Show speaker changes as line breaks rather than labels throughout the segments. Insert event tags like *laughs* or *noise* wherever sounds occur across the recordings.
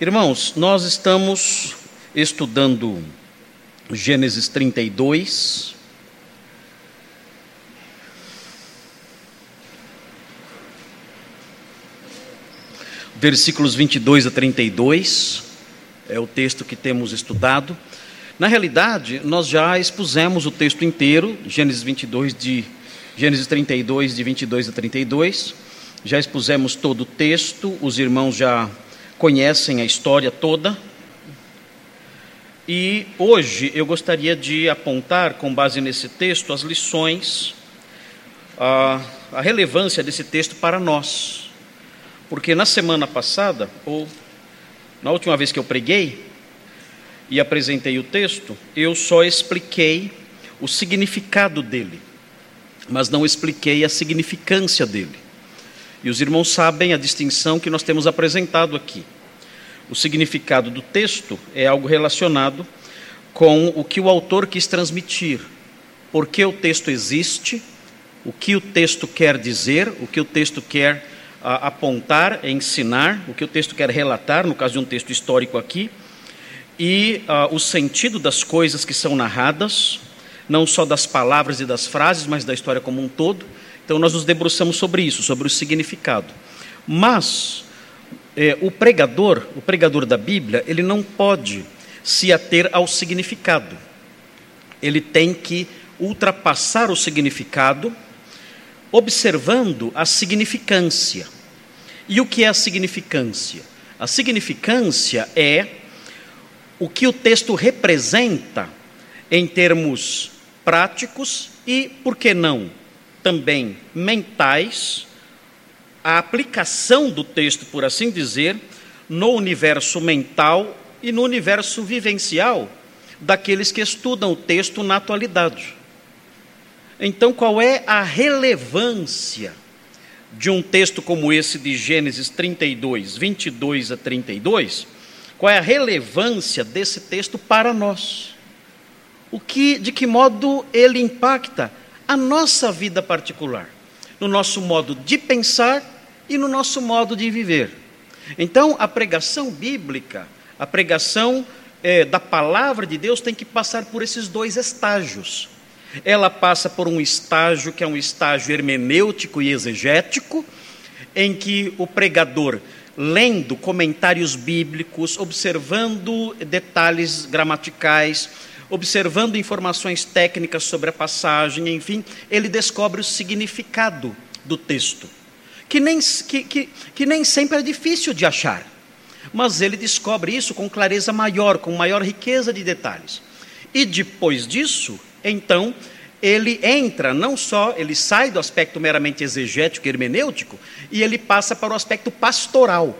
Irmãos, nós estamos estudando Gênesis 32. Versículos 22 a 32 é o texto que temos estudado. Na realidade, nós já expusemos o texto inteiro, Gênesis 22 de Gênesis 32 de 22 a 32. Já expusemos todo o texto, os irmãos já conhecem a história toda. E hoje eu gostaria de apontar, com base nesse texto, as lições, a, a relevância desse texto para nós. Porque na semana passada, ou na última vez que eu preguei e apresentei o texto, eu só expliquei o significado dele, mas não expliquei a significância dele. E os irmãos sabem a distinção que nós temos apresentado aqui. O significado do texto é algo relacionado com o que o autor quis transmitir. Por que o texto existe, o que o texto quer dizer, o que o texto quer a, ah, apontar, ensinar, o que o texto quer relatar, no caso de um texto histórico aqui, e a, ah, o sentido das coisas que são narradas, não só das palavras e das frases, mas da história como um todo então nós nos debruçamos sobre isso, sobre o significado. Mas é, o pregador, o pregador da Bíblia, ele não pode se ater ao significado. Ele tem que ultrapassar o significado, observando a significância. E o que é a significância? A significância é o que o texto representa em termos práticos e, por que não, também mentais, a aplicação do texto, por assim dizer, no universo mental e no universo vivencial daqueles que estudam o texto na atualidade. Então, qual é a relevância de um texto como esse de Gênesis 32, 22 a 32? Qual é a relevância desse texto para nós? O que, de que modo ele impacta a nossa vida particular, no nosso modo de pensar e no nosso modo de viver. Então, a pregação bíblica, a pregação é, da palavra de Deus tem que passar por esses dois estágios. Ela passa por um estágio que é um estágio hermenêutico e exegético, em que o pregador, lendo comentários bíblicos, observando detalhes gramaticais, observando informações técnicas sobre a passagem, enfim, ele descobre o significado do texto, que nem, que, que, que nem sempre é difícil de achar, mas ele descobre isso com clareza maior, com maior riqueza de detalhes. E depois disso, então, ele entra, não só, ele sai do aspecto meramente exegético e hermenêutico, e ele passa para o aspecto pastoral.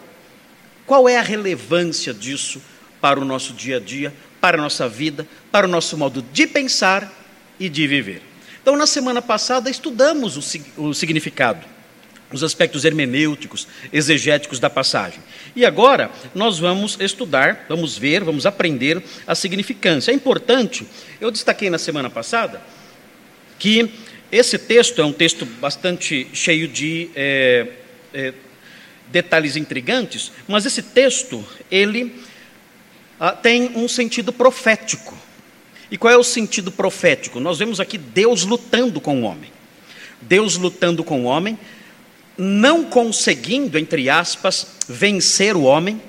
Qual é a relevância disso para o nosso dia a dia, para a nossa vida, para o nosso modo de pensar e de viver. Então, na semana passada, estudamos o, o significado, os aspectos hermenêuticos, exegéticos da passagem. E agora nós vamos estudar, vamos ver, vamos aprender a significância. É importante, eu destaquei na semana passada, que esse texto é um texto bastante cheio de é, é, detalhes intrigantes, mas esse texto, ele ah, tem um sentido profético. E qual é o sentido profético? Nós vemos aqui Deus lutando com o homem. Deus lutando com o homem, não conseguindo, entre aspas, vencer o homem,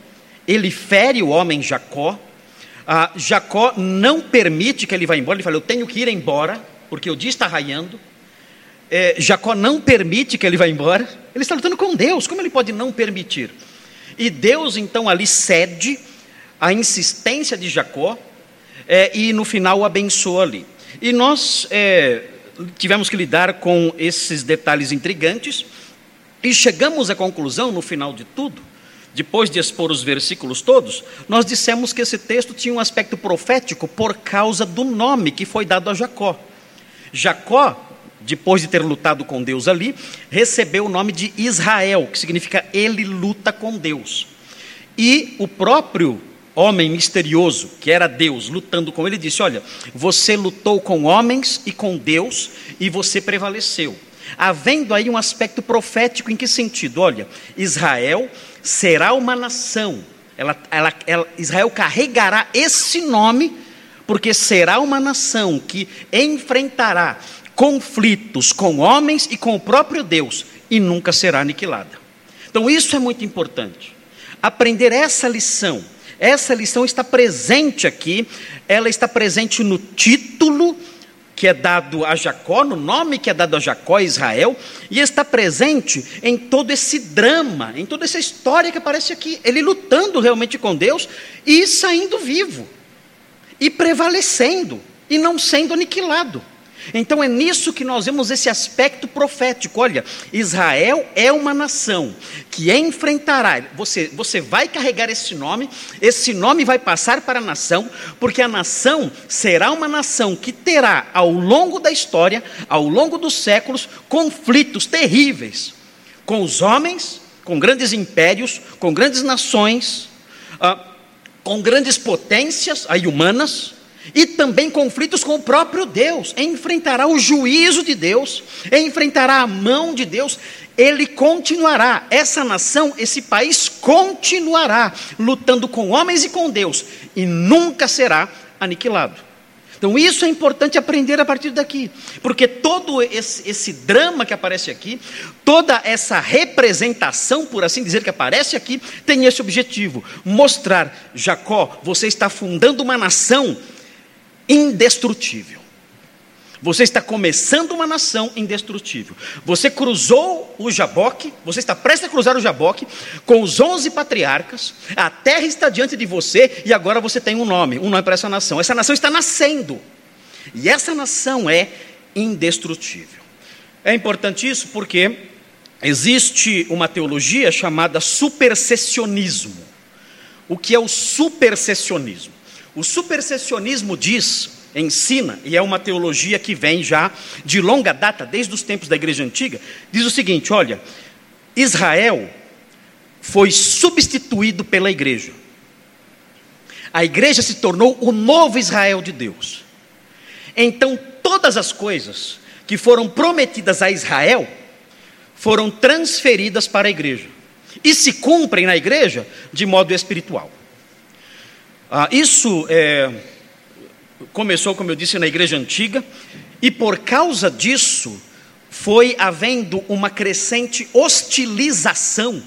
ele fere o homem Jacó. Ah, Jacó não permite que ele vá embora, ele fala: Eu tenho que ir embora, porque o dia está raiando. É, Jacó não permite que ele vá embora, ele está lutando com Deus, como ele pode não permitir? E Deus então ali cede a insistência de Jacó é, e no final o abençoa ali. E nós é, tivemos que lidar com esses detalhes intrigantes e chegamos à conclusão, no final de tudo, depois de expor os versículos todos, nós dissemos que esse texto tinha um aspecto profético por causa do nome que foi dado a Jacó. Jacó, depois de ter lutado com Deus ali, recebeu o nome de Israel, que significa ele luta com Deus. E o próprio homem misterioso, que era Deus, lutando com ele, disse: Olha, você lutou com homens e com Deus e você prevaleceu. Havendo aí um aspecto profético, em que sentido? Olha, Israel será uma nação ela, ela, ela, Israel carregará esse nome, porque será uma nação que enfrentará conflitos com homens e com o próprio Deus e nunca será aniquilada. Então, isso é muito importante. Aprender essa lição. Essa lição está presente aqui, ela está presente no título que é dado a Jacó, no nome que é dado a Jacó, Israel, e está presente em todo esse drama, em toda essa história que aparece aqui. Ele lutando realmente com Deus e saindo vivo, e prevalecendo, e não sendo aniquilado. Então é nisso que nós vemos esse aspecto profético. Olha, Israel é uma nação que enfrentará. Você, você vai carregar esse nome, esse nome vai passar para a nação, porque a nação será uma nação que terá, ao longo da história, ao longo dos séculos, conflitos terríveis com os homens, com grandes impérios, com grandes nações, ah, com grandes potências aí humanas e também conflitos com o próprio Deus, enfrentará o juízo de Deus, enfrentará a mão de Deus, ele continuará, essa nação, esse país continuará lutando com homens e com Deus, e nunca será aniquilado. Então, isso é importante aprender a partir daqui, porque todo esse, esse, drama que aparece aqui, toda essa representação, por assim dizer, que aparece aqui, tem esse objetivo: mostrar, Jacó, você está fundando uma nação indestrutível. Você está começando uma nação indestrutível. Você cruzou o Jaboque, você está prestes a cruzar o Jaboque com os onze patriarcas. A terra está diante de você e agora você tem um nome, um nome para essa nação. Essa nação está nascendo. E essa nação é indestrutível. É importante isso porque existe uma teologia chamada supersessionismo. O que é o supersessionismo? O supersessionismo diz, ensina, e é uma teologia que vem já de longa data, desde os tempos da igreja antiga, diz o seguinte: olha, Israel foi substituído pela igreja. A igreja se tornou o novo Israel de Deus. Então, todas as coisas que foram prometidas a Israel foram transferidas para a igreja e se cumprem na igreja de modo espiritual. Ah, isso é, começou, como eu disse, na igreja antiga, e por causa disso foi havendo uma crescente hostilização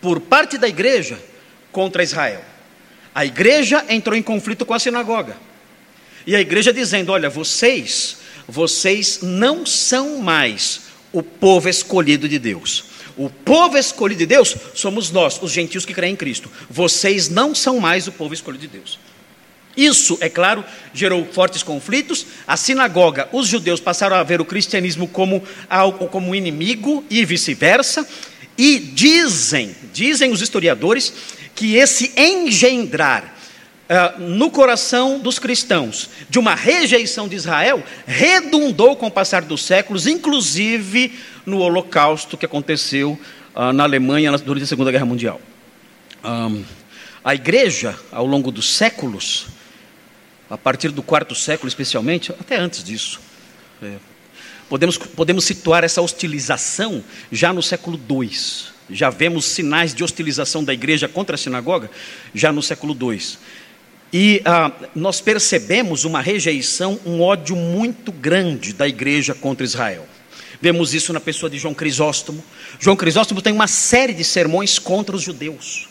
por parte da igreja contra Israel. A igreja entrou em conflito com a sinagoga. E a igreja dizendo: Olha, vocês, vocês não são mais o povo escolhido de Deus. O povo escolhido de Deus somos nós, os gentios que creem em Cristo. Vocês não são mais o povo escolhido de Deus. Isso, é claro, gerou fortes conflitos. A sinagoga, os judeus passaram a ver o cristianismo como algo como inimigo e vice-versa. E dizem, dizem os historiadores, que esse engendrar uh, no coração dos cristãos de uma rejeição de Israel redundou com o passar dos séculos, inclusive no Holocausto que aconteceu uh, na Alemanha durante a Segunda Guerra Mundial. Um, a igreja, ao longo dos séculos, a partir do quarto século especialmente, até antes disso, é, podemos, podemos situar essa hostilização já no século II. Já vemos sinais de hostilização da igreja contra a sinagoga já no século II. E ah, nós percebemos uma rejeição, um ódio muito grande da igreja contra Israel. Vemos isso na pessoa de João Crisóstomo. João Crisóstomo tem uma série de sermões contra os judeus.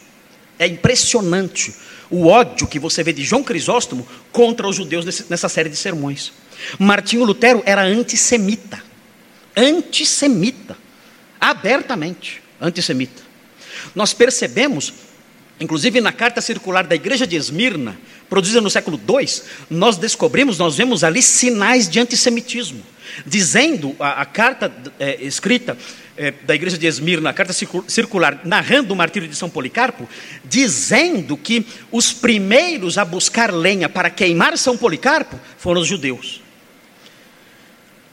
É impressionante o ódio que você vê de João Crisóstomo contra os judeus nessa série de sermões. Martinho Lutero era antissemita. Antissemita. Abertamente antissemita. Nós percebemos, inclusive na carta circular da igreja de Esmirna, produzida no século II, nós descobrimos, nós vemos ali sinais de antissemitismo, dizendo a, a carta é, escrita é, da igreja de Esmirna, a carta circular, narrando o martírio de São Policarpo, dizendo que os primeiros a buscar lenha para queimar São Policarpo foram os judeus.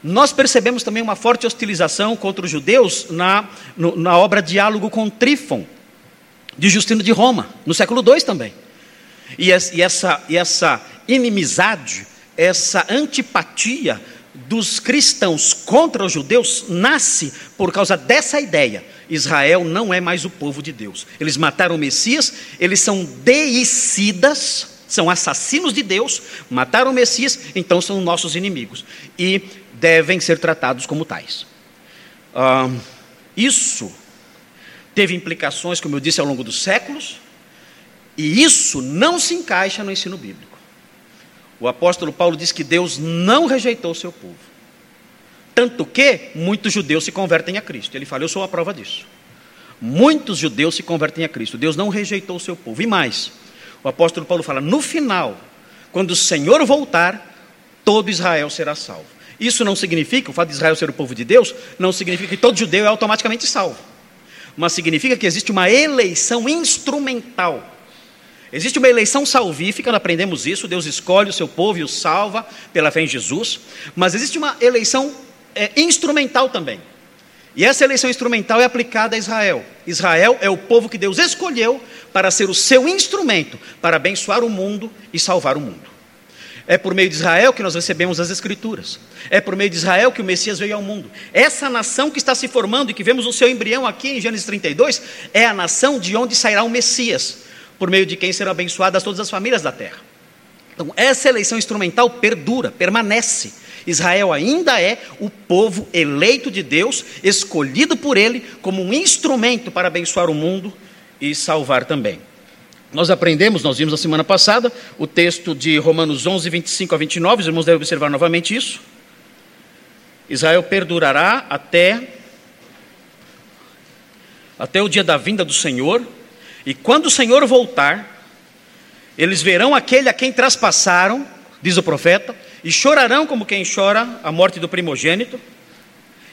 Nós percebemos também uma forte hostilização contra os judeus na, no, na obra Diálogo com Trífon, de Justino de Roma, no século II também. E essa, e essa inimizade, essa antipatia dos cristãos contra os judeus nasce por causa dessa ideia Israel não é mais o povo de Deus. Eles mataram o Messias, eles são deicidas, são assassinos de Deus, mataram o Messias, então são nossos inimigos. E devem ser tratados como tais. Ah, isso teve implicações, como eu disse, ao longo dos séculos, e isso não se encaixa no ensino bíblico. O apóstolo Paulo diz que Deus não rejeitou o seu povo. Tanto que muitos judeus se convertem a Cristo. Ele fala: Eu sou a prova disso. Muitos judeus se convertem a Cristo. Deus não rejeitou o seu povo. E mais, o apóstolo Paulo fala: No final, quando o Senhor voltar, todo Israel será salvo. Isso não significa, o fato de Israel ser o povo de Deus, não significa que todo judeu é automaticamente salvo. Mas significa que existe uma eleição instrumental Existe uma eleição salvífica, nós aprendemos isso, Deus escolhe o seu povo e o salva pela fé em Jesus, mas existe uma eleição é, instrumental também. E essa eleição instrumental é aplicada a Israel. Israel é o povo que Deus escolheu para ser o seu instrumento para abençoar o mundo e salvar o mundo. É por meio de Israel que nós recebemos as Escrituras. É por meio de Israel que o Messias veio ao mundo. Essa nação que está se formando e que vemos o seu embrião aqui em Gênesis 32 é a nação de onde sairá o Messias por meio de quem serão abençoadas todas as famílias da terra. Então, essa eleição instrumental perdura, permanece. Israel ainda é o povo eleito de Deus, escolhido por Ele como um instrumento para abençoar o mundo e salvar também. Nós aprendemos, nós vimos na semana passada, o texto de Romanos 11, 25 a 29, os irmãos devem observar novamente isso. Israel perdurará até, até o dia da vinda do Senhor, e quando o Senhor voltar, eles verão aquele a quem traspassaram, diz o profeta, e chorarão como quem chora a morte do primogênito,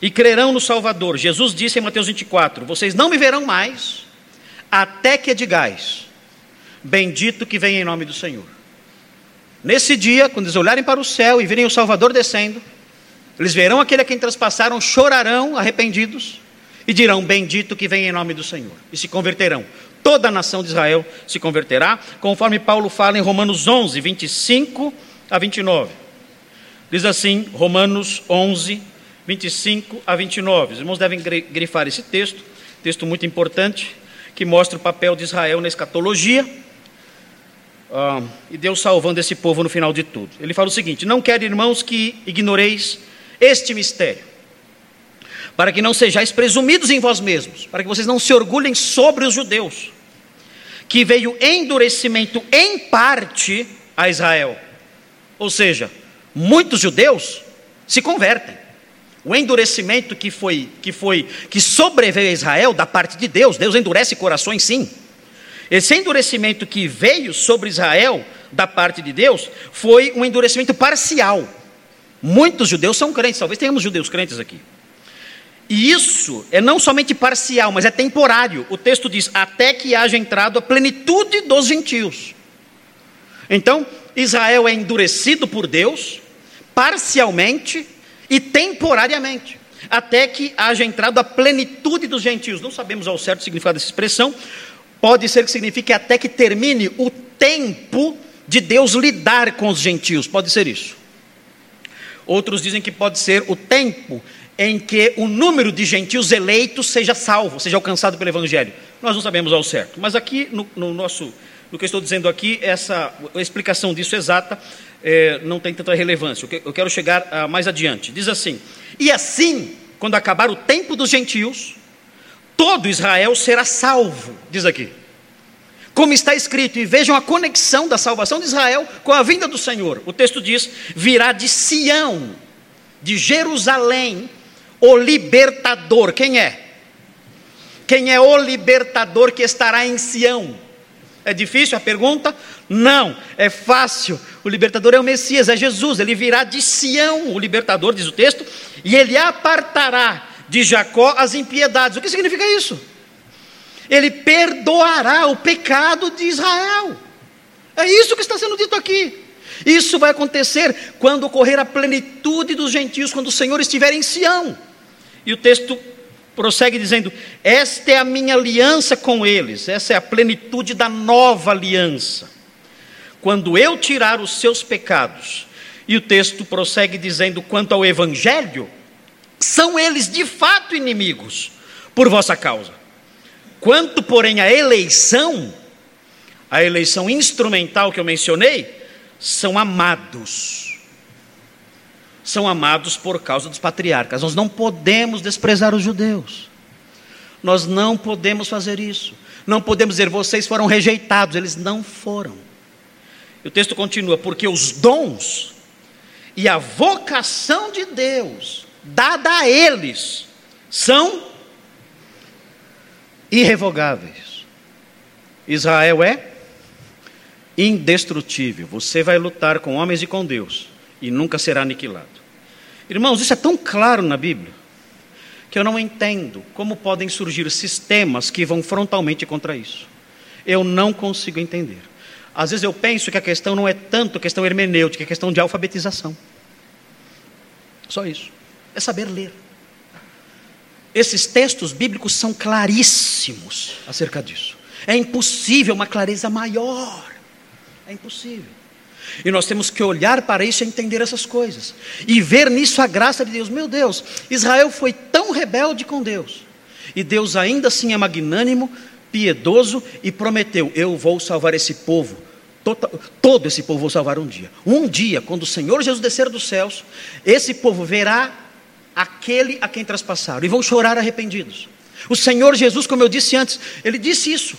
e crerão no Salvador. Jesus disse em Mateus 24: Vocês não me verão mais, até que digais, bendito que vem em nome do Senhor. Nesse dia, quando eles olharem para o céu e virem o Salvador descendo, eles verão aquele a quem traspassaram, chorarão arrependidos e dirão: Bendito que vem em nome do Senhor, e se converterão toda a nação de Israel se converterá, conforme Paulo fala em Romanos 11, 25 a 29. Diz assim, Romanos 11, 25 a 29. Os irmãos devem grifar esse texto, texto muito importante, que mostra o papel de Israel na escatologia uh, e Deus salvando esse povo no final de tudo. Ele fala o seguinte: Não quero, irmãos, que ignoreis este mistério para que não sejais presumidos em vós mesmos, para que vocês não se orgulhem sobre os judeus, que veio endurecimento em parte a Israel. Ou seja, muitos judeus se convertem. O endurecimento que foi que foi que sobreveio a Israel da parte de Deus, Deus endurece corações sim. Esse endurecimento que veio sobre Israel da parte de Deus foi um endurecimento parcial. Muitos judeus são crentes, talvez tenhamos judeus crentes aqui. E isso é não somente parcial, mas é temporário. O texto diz: até que haja entrado a plenitude dos gentios. Então, Israel é endurecido por Deus, parcialmente e temporariamente, até que haja entrado a plenitude dos gentios. Não sabemos ao certo o significado dessa expressão, pode ser que signifique até que termine o tempo de Deus lidar com os gentios, pode ser isso. Outros dizem que pode ser o tempo em que o número de gentios eleitos seja salvo, seja alcançado pelo Evangelho. Nós não sabemos ao certo, mas aqui no, no nosso, no que eu estou dizendo aqui, essa a explicação disso exata é, não tem tanta relevância. Eu quero chegar uh, mais adiante. Diz assim: e assim, quando acabar o tempo dos gentios, todo Israel será salvo. Diz aqui. Como está escrito, e vejam a conexão da salvação de Israel com a vinda do Senhor. O texto diz: virá de Sião, de Jerusalém, o libertador. Quem é? Quem é o libertador que estará em Sião? É difícil a pergunta? Não, é fácil. O libertador é o Messias, é Jesus. Ele virá de Sião, o libertador, diz o texto, e ele apartará de Jacó as impiedades. O que significa isso? Ele perdoará o pecado de Israel. É isso que está sendo dito aqui. Isso vai acontecer quando ocorrer a plenitude dos gentios, quando o Senhor estiver em Sião. E o texto prossegue dizendo: Esta é a minha aliança com eles, essa é a plenitude da nova aliança. Quando eu tirar os seus pecados, e o texto prossegue dizendo: quanto ao evangelho, são eles de fato inimigos, por vossa causa. Quanto, porém, a eleição, a eleição instrumental que eu mencionei, são amados. São amados por causa dos patriarcas. Nós não podemos desprezar os judeus. Nós não podemos fazer isso. Não podemos dizer, vocês foram rejeitados. Eles não foram. E o texto continua: porque os dons e a vocação de Deus, dada a eles, são irrevogáveis. Israel é indestrutível. Você vai lutar com homens e com Deus e nunca será aniquilado. Irmãos, isso é tão claro na Bíblia que eu não entendo como podem surgir sistemas que vão frontalmente contra isso. Eu não consigo entender. Às vezes eu penso que a questão não é tanto questão hermenêutica, é questão de alfabetização. Só isso. É saber ler. Esses textos bíblicos são claríssimos acerca disso. É impossível uma clareza maior. É impossível. E nós temos que olhar para isso e entender essas coisas. E ver nisso a graça de Deus. Meu Deus, Israel foi tão rebelde com Deus. E Deus ainda assim é magnânimo, piedoso e prometeu: Eu vou salvar esse povo. Todo, todo esse povo vou salvar um dia. Um dia, quando o Senhor Jesus descer dos céus, esse povo verá aquele a quem traspassaram e vão chorar arrependidos. O Senhor Jesus, como eu disse antes, ele disse isso.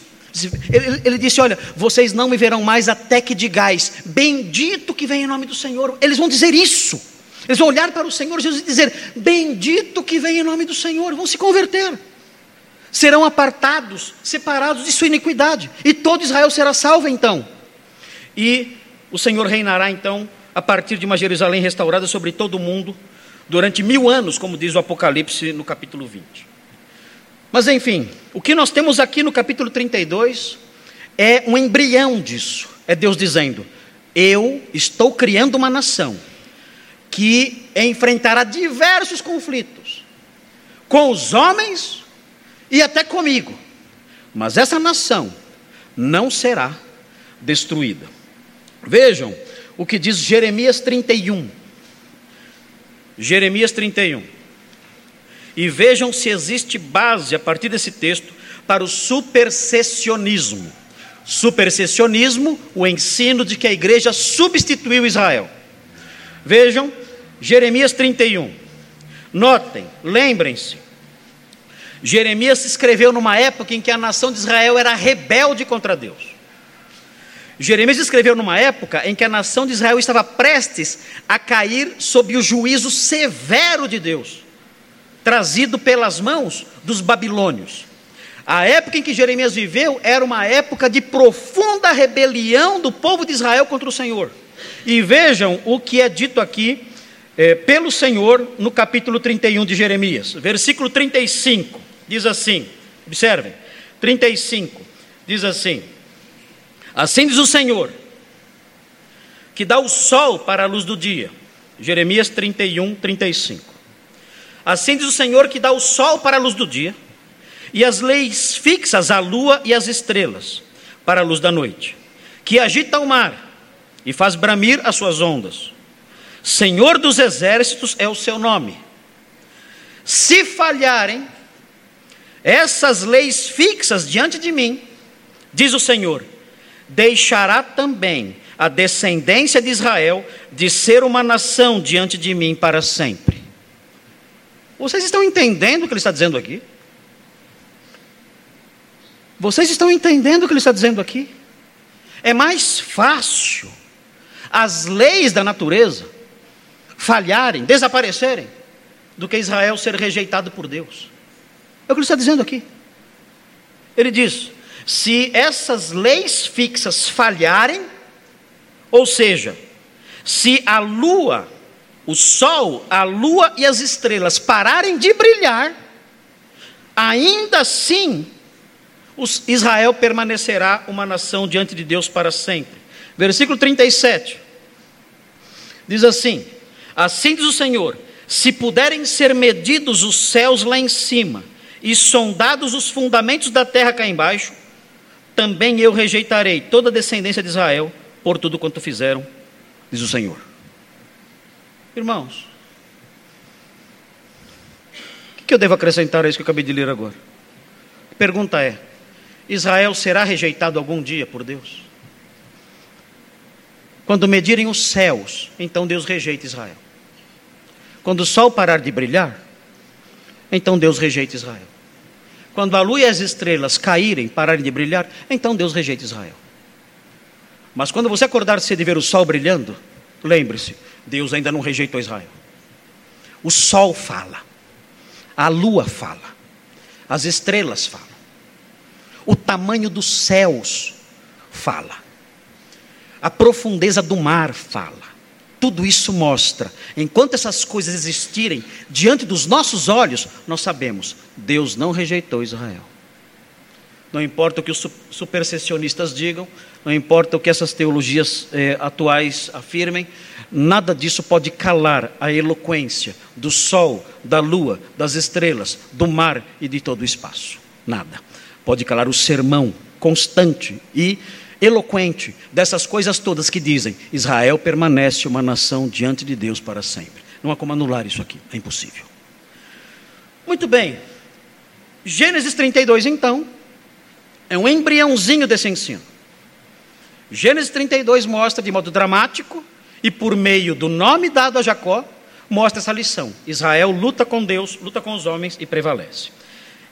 Ele, ele, disse: Olha, vocês não me verão mais até que digais, bendito que vem em nome do Senhor. Eles vão dizer isso. Eles vão olhar para o Senhor Jesus e dizer: Bendito que vem em nome do Senhor. Vão se converter. Serão apartados, separados de sua iniquidade. E todo Israel será salvo então. E o Senhor reinará então a partir de uma Jerusalém restaurada sobre todo o mundo durante mil anos, como diz o Apocalipse no capítulo 20. Mas enfim, o que nós temos aqui no capítulo 32 é um embrião disso. É Deus dizendo: Eu estou criando uma nação que enfrentará diversos conflitos com os homens e até comigo. Mas essa nação não será destruída. Vejam o que diz Jeremias 31. Jeremias 31 e vejam se existe base a partir desse texto para o supersessionismo. Supersessionismo, o ensino de que a igreja substituiu Israel. Vejam, Jeremias 31. Notem, lembrem-se, Jeremias escreveu numa época em que a nação de Israel era rebelde contra Deus. Jeremias escreveu numa época em que a nação de Israel estava prestes a cair sob o juízo severo de Deus trazido pelas mãos dos babilônios. A época em que Jeremias viveu era uma época de profunda rebelião do povo de Israel contra o Senhor. E vejam o que é dito aqui é, pelo Senhor no capítulo 31 de Jeremias, versículo 35, diz assim: observem, 35, diz assim: Assim diz o Senhor, que dá o sol para a luz do dia. Jeremias 31, 35. Assim diz o Senhor que dá o sol para a luz do dia, e as leis fixas a lua e as estrelas para a luz da noite, que agita o mar e faz bramir as suas ondas. Senhor dos exércitos é o seu nome. Se falharem essas leis fixas diante de mim, diz o Senhor, deixará também a descendência de Israel de ser uma nação diante de mim para sempre. Vocês estão entendendo o que ele está dizendo aqui? Vocês estão entendendo o que ele está dizendo aqui? É mais fácil as leis da natureza falharem, desaparecerem, do que Israel ser rejeitado por Deus. É o que ele está dizendo aqui. Ele diz: se essas leis fixas falharem, ou seja, se a lua o sol, a lua e as estrelas pararem de brilhar, ainda assim Israel permanecerá uma nação diante de Deus para sempre. Versículo 37 diz assim: Assim diz o Senhor: se puderem ser medidos os céus lá em cima e sondados os fundamentos da terra cá embaixo, também eu rejeitarei toda a descendência de Israel por tudo quanto fizeram, diz o Senhor. Irmãos, O que eu devo acrescentar a isso que eu acabei de ler agora? A pergunta é: Israel será rejeitado algum dia por Deus? Quando medirem os céus, então Deus rejeita Israel. Quando o sol parar de brilhar, então Deus rejeita Israel. Quando a lua e as estrelas caírem, pararem de brilhar, então Deus rejeita Israel. Mas quando você acordar cedo e ver o sol brilhando, lembre-se, Deus ainda não rejeitou Israel. O sol fala, a lua fala, as estrelas falam, o tamanho dos céus fala, a profundeza do mar fala. Tudo isso mostra, enquanto essas coisas existirem diante dos nossos olhos, nós sabemos, Deus não rejeitou Israel. Não importa o que os supersessionistas digam, não importa o que essas teologias eh, atuais afirmem, nada disso pode calar a eloquência do sol, da lua, das estrelas, do mar e de todo o espaço. Nada. Pode calar o sermão constante e eloquente dessas coisas todas que dizem: Israel permanece uma nação diante de Deus para sempre. Não há como anular isso aqui, é impossível. Muito bem. Gênesis 32, então, é um embriãozinho desse ensino. Gênesis 32 mostra de modo dramático e por meio do nome dado a Jacó, mostra essa lição. Israel luta com Deus, luta com os homens e prevalece.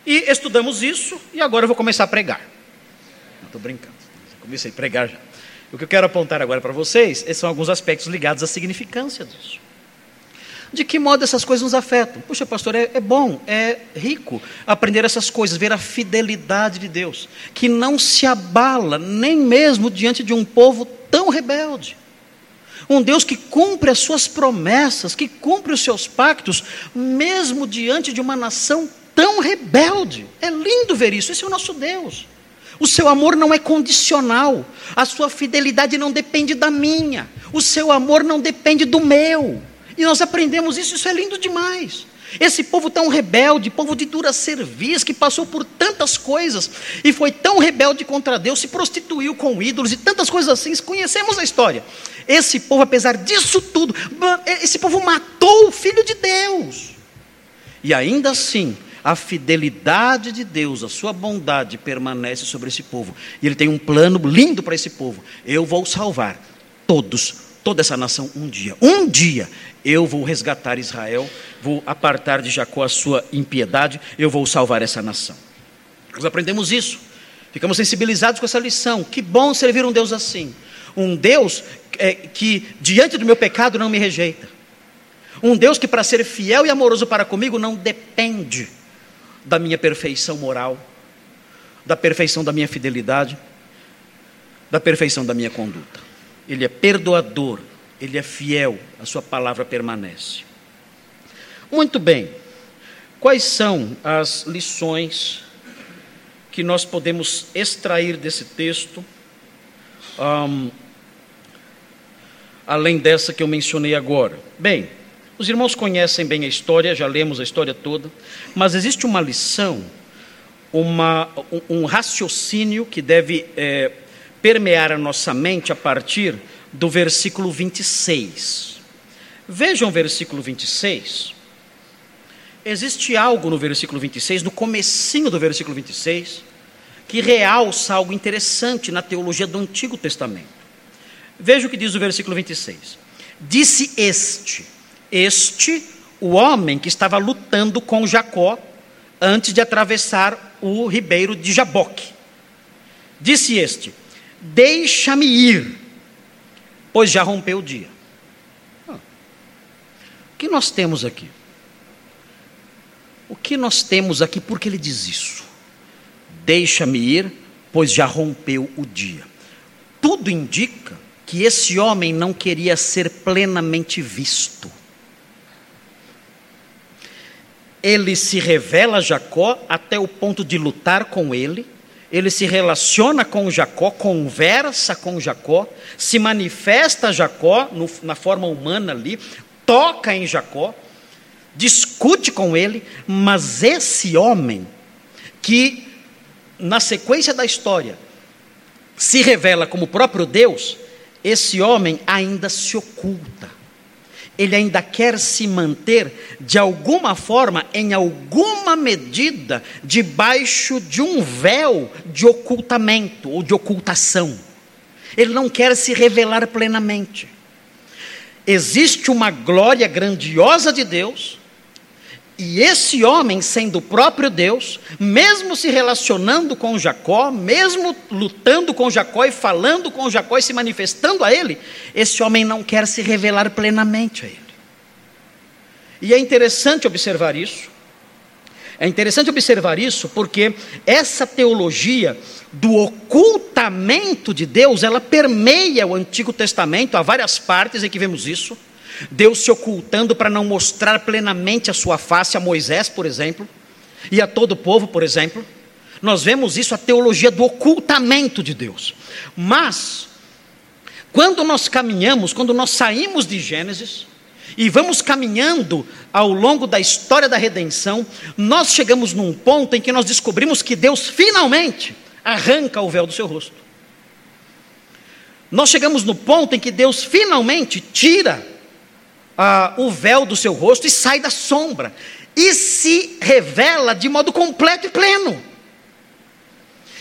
E estudamos isso e agora eu vou começar a pregar. Estou brincando, comecei a pregar já. O que eu quero apontar agora para vocês são alguns aspectos ligados à significância disso. De que modo essas coisas nos afetam? Puxa, pastor, é, é, bom, é rico aprender essas coisas, ver a fidelidade de Deus, que não se abala nem mesmo diante de um povo tão rebelde. Um Deus que cumpre as suas promessas, que cumpre os seus pactos, mesmo diante de uma nação tão rebelde. É lindo ver isso, esse é o nosso Deus. O seu amor não é condicional, a sua fidelidade não depende da minha, o seu amor não depende do meu. E nós aprendemos isso, isso é lindo demais. Esse povo tão rebelde, povo de dura serviço, que passou por tantas coisas e foi tão rebelde contra Deus, se prostituiu com ídolos e tantas coisas assim, conhecemos a história. Esse povo, apesar disso tudo, esse povo matou o filho de Deus. E ainda assim, a fidelidade de Deus, a sua bondade permanece sobre esse povo. E ele tem um plano lindo para esse povo. Eu vou salvar todos toda essa nação um dia. Um dia eu vou resgatar Israel, vou apartar de Jacó a sua impiedade, eu vou salvar essa nação. Nós aprendemos isso, ficamos sensibilizados com essa lição. Que bom servir um Deus assim. Um Deus é, que, diante do meu pecado, não me rejeita. Um Deus que, para ser fiel e amoroso para comigo, não depende da minha perfeição moral, da perfeição da minha fidelidade, da perfeição da minha conduta. Ele é perdoador, ele é fiel, a sua palavra permanece. Muito bem, quais são as lições que nós podemos extrair desse texto, um, além dessa que eu mencionei agora? Bem, os irmãos conhecem bem a história, já lemos a história toda, mas existe uma lição, uma, um, raciocínio que deve é, permear a nossa mente a partir do versículo 26. Vejam o versículo 26. Existe algo no versículo 26, no comecinho do versículo 26, que realça algo interessante na teologia do Antigo Testamento. Veja o que diz o versículo 26. Disse este, este, o homem que estava lutando com Jacó antes de atravessar o ribeiro de Jaboque. Disse este: Deixa-me ir, pois já rompeu o dia. O que nós temos aqui? O que nós temos aqui? Porque ele diz isso? Deixa-me ir, pois já rompeu o dia. Tudo indica que esse homem não queria ser plenamente visto. Ele se revela a Jacó até o ponto de lutar com ele, ele se relaciona com Jacó, conversa com Jacó, se manifesta a Jacó no, na forma humana ali, toca em Jacó, discute com ele, mas esse homem que na sequência da história se revela como próprio Deus, esse homem ainda se oculta. Ele ainda quer se manter, de alguma forma, em alguma medida, debaixo de um véu de ocultamento ou de ocultação. Ele não quer se revelar plenamente. Existe uma glória grandiosa de Deus, e esse homem, sendo o próprio Deus, mesmo se relacionando com Jacó, mesmo lutando com Jacó e falando com Jacó e se manifestando a ele, esse homem não quer se revelar plenamente a ele. E é interessante observar isso. É interessante observar isso porque essa teologia do ocultamento de Deus, ela permeia o Antigo Testamento, há várias partes em que vemos isso. Deus se ocultando para não mostrar plenamente a sua face a Moisés, por exemplo, e a todo o povo, por exemplo. Nós vemos isso, a teologia do ocultamento de Deus. Mas, quando nós caminhamos, quando nós saímos de Gênesis, e vamos caminhando ao longo da história da redenção, nós chegamos num ponto em que nós descobrimos que Deus finalmente arranca o véu do seu rosto. Nós chegamos no ponto em que Deus finalmente tira ah, o véu do seu rosto e sai da sombra, e se revela de modo completo e pleno.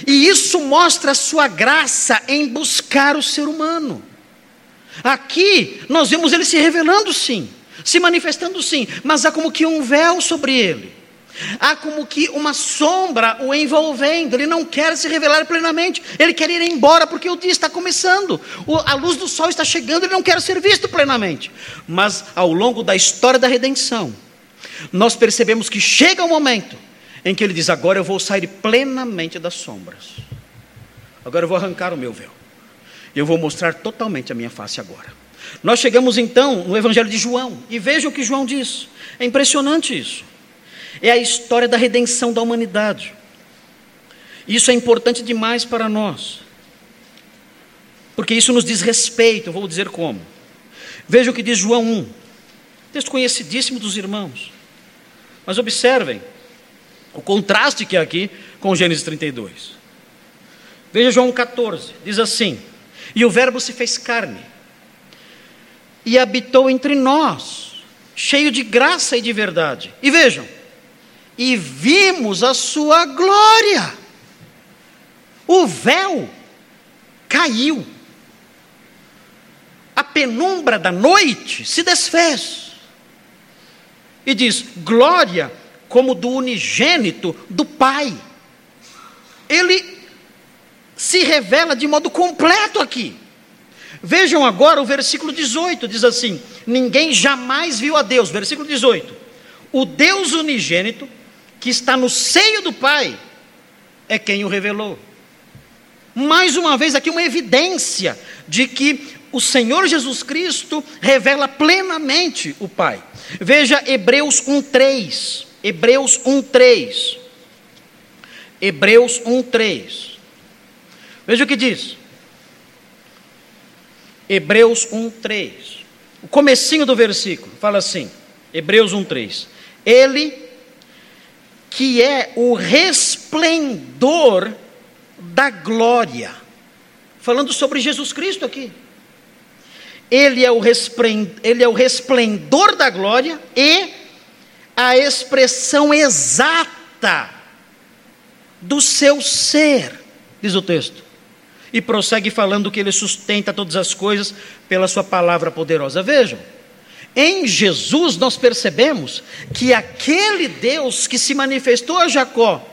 E isso mostra a sua graça em buscar o ser humano. Aqui nós vemos ele se revelando sim, se manifestando sim, mas há como que um véu sobre ele. Há como que uma sombra o envolvendo, ele não quer se revelar plenamente, ele quer ir embora porque o dia está começando, a luz do sol está chegando, ele não quer ser visto plenamente. Mas ao longo da história da redenção, nós percebemos que chega o um momento em que ele diz: Agora eu vou sair plenamente das sombras, agora eu vou arrancar o meu véu, eu vou mostrar totalmente a minha face agora. Nós chegamos então no Evangelho de João, e veja o que João diz, é impressionante isso é a história da redenção da humanidade. Isso é importante demais para nós, porque isso nos diz respeito, vou dizer como. Veja o que diz João 1, texto conhecidíssimo dos irmãos, mas observem o contraste que é aqui com Gênesis 32. Veja João 14, diz assim: E o Verbo se fez carne e habitou entre nós, cheio de graça e de verdade. E vejam, e vimos a sua glória. O véu caiu. A penumbra da noite se desfez. E diz: glória como do unigênito do Pai. Ele se revela de modo completo aqui. Vejam agora o versículo 18, diz assim: Ninguém jamais viu a Deus. Versículo 18: O Deus unigênito que está no seio do Pai, é quem o revelou. Mais uma vez, aqui uma evidência de que o Senhor Jesus Cristo revela plenamente o Pai. Veja Hebreus 1,3. Hebreus 1,3. Hebreus 1,3. Veja o que diz. Hebreus 1,3. O comecinho do versículo fala assim. Hebreus 1,3. Ele que é o resplendor da glória. Falando sobre Jesus Cristo aqui. Ele é, o ele é o resplendor da glória e a expressão exata do seu ser, diz o texto. E prossegue falando que ele sustenta todas as coisas pela sua palavra poderosa. Vejam, em Jesus nós percebemos que aquele Deus que se manifestou a Jacó,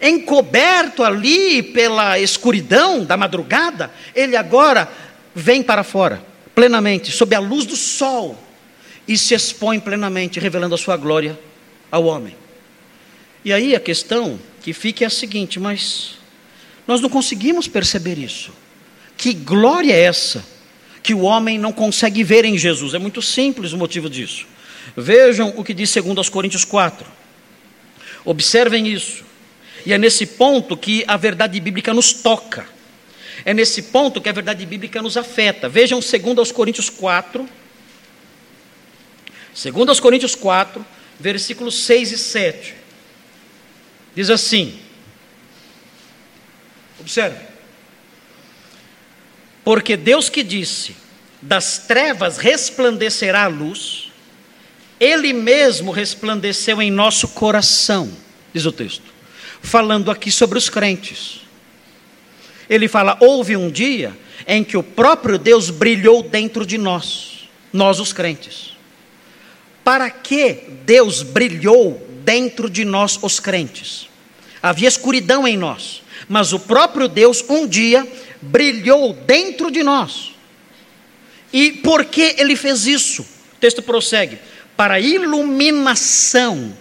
encoberto ali pela escuridão da madrugada, ele agora vem para fora, plenamente, sob a luz do sol, e se expõe plenamente, revelando a sua glória ao homem. E aí a questão que fica é a seguinte: mas nós não conseguimos perceber isso. Que glória é essa? Que o homem não consegue ver em Jesus. É muito simples o motivo disso. Vejam o que diz segundo aos Coríntios 4. Observem isso. E é nesse ponto que a verdade bíblica nos toca. É nesse ponto que a verdade bíblica nos afeta. Vejam segundo aos Coríntios 4. Segundo aos Coríntios 4, versículos 6 e 7. Diz assim: Observe. Porque Deus que disse: das trevas resplandecerá a luz, Ele mesmo resplandeceu em nosso coração, diz o texto, falando aqui sobre os crentes. Ele fala: houve um dia em que o próprio Deus brilhou dentro de nós, nós os crentes. Para que Deus brilhou dentro de nós, os crentes? Havia escuridão em nós, mas o próprio Deus um dia brilhou dentro de nós. E por que ele fez isso? O texto prossegue: para a iluminação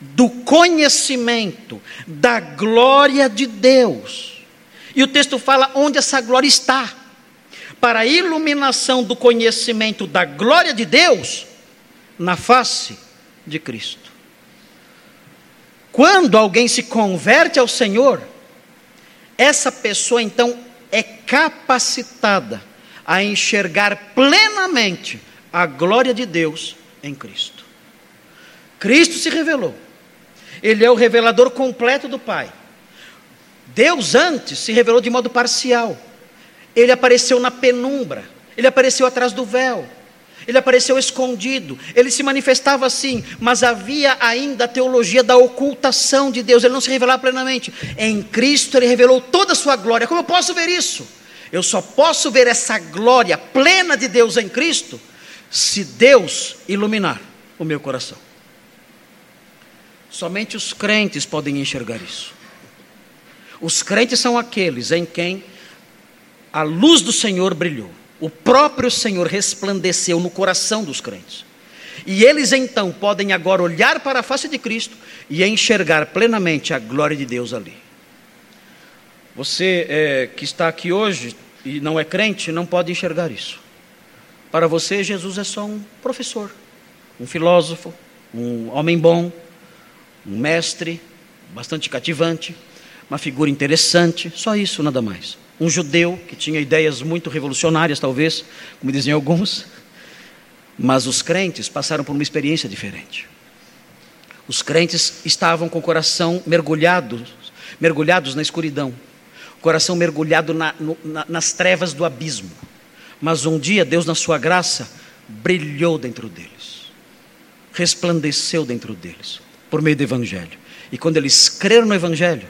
do conhecimento da glória de Deus. E o texto fala onde essa glória está. Para a iluminação do conhecimento da glória de Deus na face de Cristo. Quando alguém se converte ao Senhor, essa pessoa então é capacitada a enxergar plenamente a glória de Deus em Cristo. Cristo se revelou. Ele é o revelador completo do Pai. Deus antes se revelou de modo parcial. Ele apareceu na penumbra, ele apareceu atrás do véu, ele apareceu escondido, ele se manifestava assim, mas havia ainda a teologia da ocultação de Deus, ele não se revelava plenamente. Em Cristo ele revelou toda a sua glória. Como eu posso ver isso? Eu só posso ver essa glória plena de Deus em Cristo se Deus iluminar o meu coração. Somente os crentes podem enxergar isso. Os crentes são aqueles em quem a luz do Senhor brilhou. O próprio Senhor resplandeceu no coração dos crentes. E eles então podem agora olhar para a face de Cristo e enxergar plenamente a glória de Deus ali. Você é, que está aqui hoje e não é crente, não pode enxergar isso. Para você, Jesus é só um professor, um filósofo, um homem bom, um mestre, bastante cativante, uma figura interessante, só isso, nada mais. Um judeu que tinha ideias muito revolucionárias, talvez, como dizem alguns, mas os crentes passaram por uma experiência diferente. Os crentes estavam com o coração mergulhado, mergulhados na escuridão, o coração mergulhado na, no, na, nas trevas do abismo. Mas um dia Deus, na sua graça, brilhou dentro deles, resplandeceu dentro deles, por meio do Evangelho. E quando eles creram no Evangelho,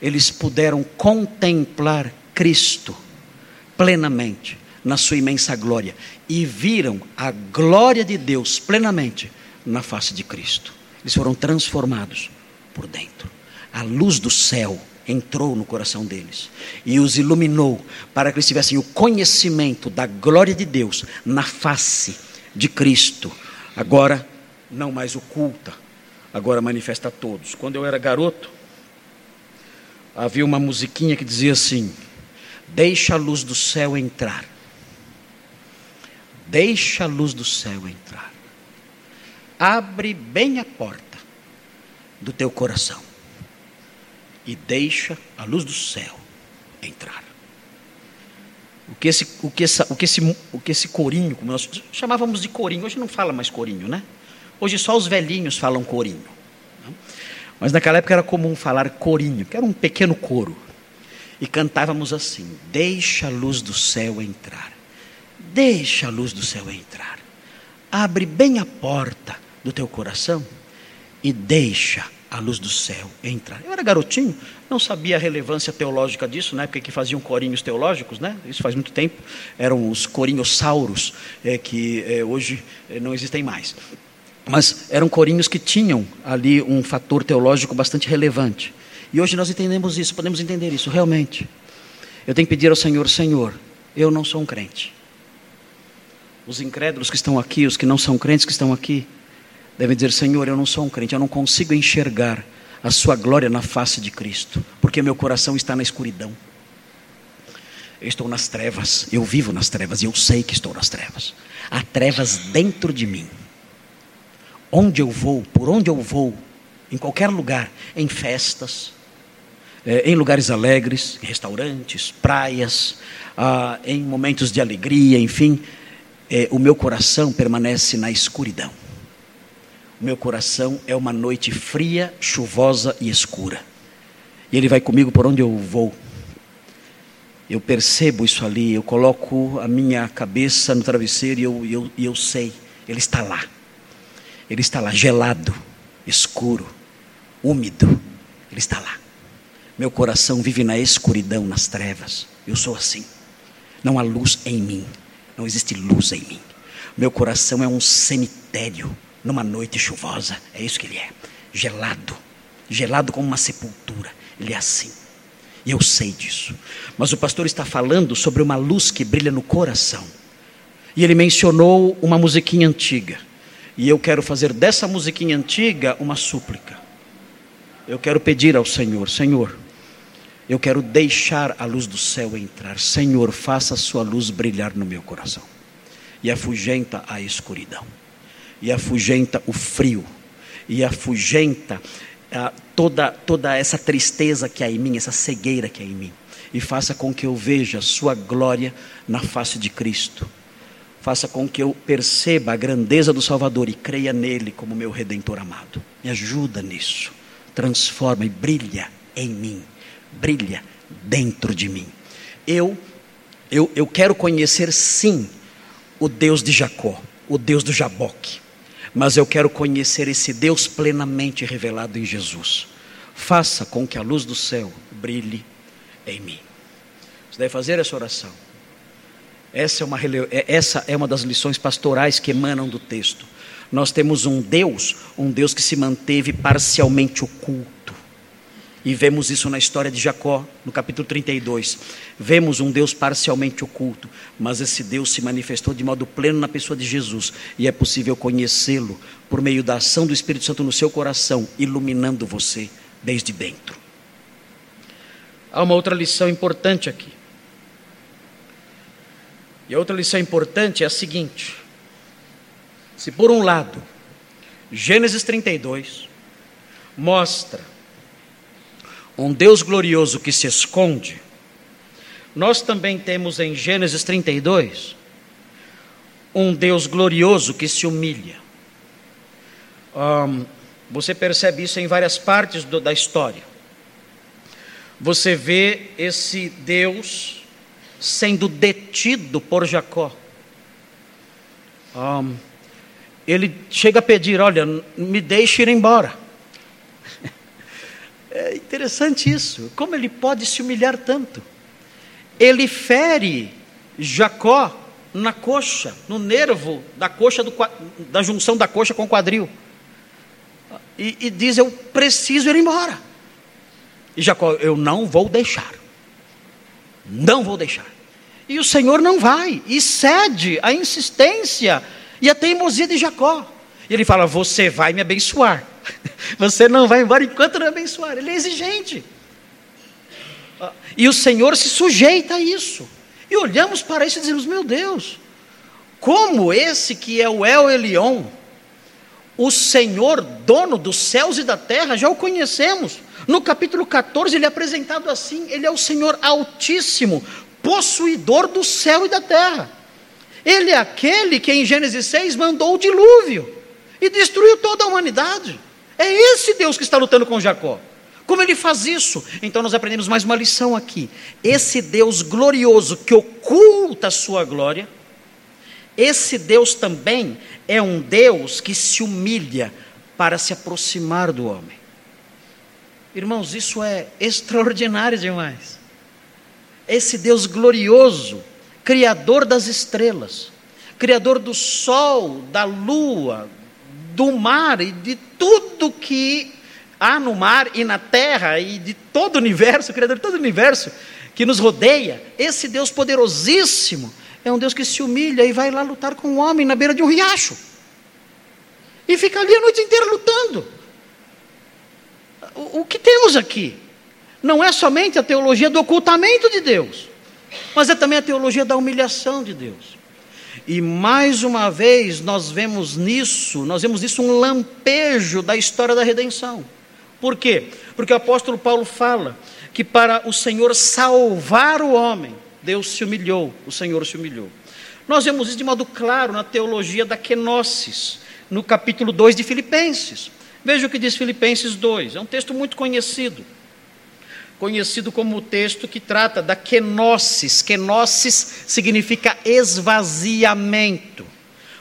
eles puderam contemplar Cristo plenamente, na sua imensa glória, e viram a glória de Deus plenamente na face de Cristo. Eles foram transformados por dentro. A luz do céu entrou no coração deles e os iluminou para que eles tivessem o conhecimento da glória de Deus na face de Cristo. Agora, não mais oculta, agora manifesta a todos. Quando eu era garoto, havia uma musiquinha que dizia assim: Deixa a luz do céu entrar. Deixa a luz do céu entrar. Abre bem a porta do teu coração e deixa a luz do céu entrar. O que esse, o que essa, o que esse, o que esse corinho, como nós chamávamos de corinho, hoje não fala mais corinho, né? Hoje só os velhinhos falam corinho. Né? Mas naquela época era comum falar corinho, que era um pequeno coro. E cantávamos assim: Deixa a luz do céu entrar. Deixa a luz do céu entrar. Abre bem a porta do teu coração e deixa a luz do céu entrar. Eu era garotinho, não sabia a relevância teológica disso, na época que faziam corinhos teológicos, né? isso faz muito tempo, eram os corinhossauros, é, que é, hoje é, não existem mais. Mas eram corinhos que tinham ali um fator teológico bastante relevante. E hoje nós entendemos isso, podemos entender isso, realmente. Eu tenho que pedir ao Senhor, Senhor, eu não sou um crente. Os incrédulos que estão aqui, os que não são crentes que estão aqui, devem dizer: Senhor, eu não sou um crente, eu não consigo enxergar a Sua glória na face de Cristo, porque meu coração está na escuridão. Eu estou nas trevas, eu vivo nas trevas e eu sei que estou nas trevas. Há trevas dentro de mim. Onde eu vou, por onde eu vou, em qualquer lugar, em festas, é, em lugares alegres, em restaurantes, praias, ah, em momentos de alegria, enfim, é, o meu coração permanece na escuridão. Meu coração é uma noite fria, chuvosa e escura. E Ele vai comigo por onde eu vou. Eu percebo isso ali, eu coloco a minha cabeça no travesseiro e eu, eu, eu sei, Ele está lá.
Ele está lá gelado, escuro, úmido. Ele está lá. Meu coração vive na escuridão, nas trevas. Eu sou assim. Não há luz em mim. Não existe luz em mim. Meu coração é um cemitério numa noite chuvosa. É isso que ele é. Gelado. Gelado como uma sepultura. Ele é assim. E eu sei disso. Mas o pastor está falando sobre uma luz que brilha no coração. E ele mencionou uma musiquinha antiga. E eu quero fazer dessa musiquinha antiga uma súplica. Eu quero pedir ao Senhor: Senhor, eu quero deixar a luz do céu entrar. Senhor, faça a sua luz brilhar no meu coração. E afugenta a escuridão. E afugenta o frio. E afugenta ah, toda, toda essa tristeza que há em mim, essa cegueira que há em mim. E faça com que eu veja a sua glória na face de Cristo faça com que eu perceba a grandeza do Salvador e creia nele como meu redentor amado. Me ajuda nisso. Transforma e brilha em mim. Brilha dentro de mim. Eu eu, eu quero conhecer sim o Deus de Jacó, o Deus do Jaboque. Mas eu quero conhecer esse Deus plenamente revelado em Jesus. Faça com que a luz do céu brilhe em mim. Você deve fazer essa oração. Essa é, uma, é, essa é uma das lições pastorais que emanam do texto. Nós temos um Deus, um Deus que se manteve parcialmente oculto. E vemos isso na história de Jacó, no capítulo 32. Vemos um Deus parcialmente oculto, mas esse Deus se manifestou de modo pleno na pessoa de Jesus, e é possível conhecê-lo por meio da ação do Espírito Santo no seu coração, iluminando você desde dentro. Há uma outra lição importante aqui. E a outra lição importante é a seguinte: se por um lado, Gênesis 32 mostra um Deus glorioso que se esconde, nós também temos em Gênesis 32 um Deus glorioso que se humilha. Um, você percebe isso em várias partes do, da história. Você vê esse Deus sendo detido por Jacó. Um, ele chega a pedir: Olha, me deixe ir embora. É interessante isso. Como ele pode se humilhar tanto? Ele fere Jacó na coxa, no nervo da coxa, do, da junção da coxa com o quadril. E, e diz: Eu preciso ir embora. E Jacó, eu não vou deixar. Não vou deixar. E o Senhor não vai, e cede a insistência e a teimosia de Jacó. E ele fala: Você vai me abençoar. *laughs* Você não vai embora enquanto não abençoar. Ele é exigente. E o Senhor se sujeita a isso. E olhamos para isso e dizemos: Meu Deus, como esse que é o El Elion, o Senhor, dono dos céus e da terra, já o conhecemos. No capítulo 14, ele é apresentado assim: Ele é o Senhor Altíssimo, possuidor do céu e da terra. Ele é aquele que em Gênesis 6 mandou o dilúvio e destruiu toda a humanidade. É esse Deus que está lutando com Jacó. Como ele faz isso? Então nós aprendemos mais uma lição aqui. Esse Deus glorioso que oculta a sua glória, esse Deus também é um Deus que se humilha para se aproximar do homem. Irmãos, isso é extraordinário demais. Esse Deus glorioso, Criador das estrelas, Criador do sol, da lua, do mar e de tudo que há no mar e na terra e de todo o universo, Criador de todo o universo que nos rodeia, esse Deus poderosíssimo é um Deus que se humilha e vai lá lutar com o homem na beira de um riacho. E fica ali a noite inteira lutando o, que temos aqui não é somente a teologia do ocultamento de Deus, mas é também a teologia da humilhação de Deus. E mais uma vez nós vemos nisso, nós vemos nisso um lampejo da história da redenção. Por quê? Porque o apóstolo Paulo fala que para o Senhor salvar o homem, Deus se humilhou, o Senhor se humilhou. Nós vemos isso de modo claro na teologia da kenosis, no capítulo 2 de Filipenses. Veja o que diz Filipenses 2, é um texto muito conhecido. Conhecido como o texto que trata da kenosis. Kenosis significa esvaziamento.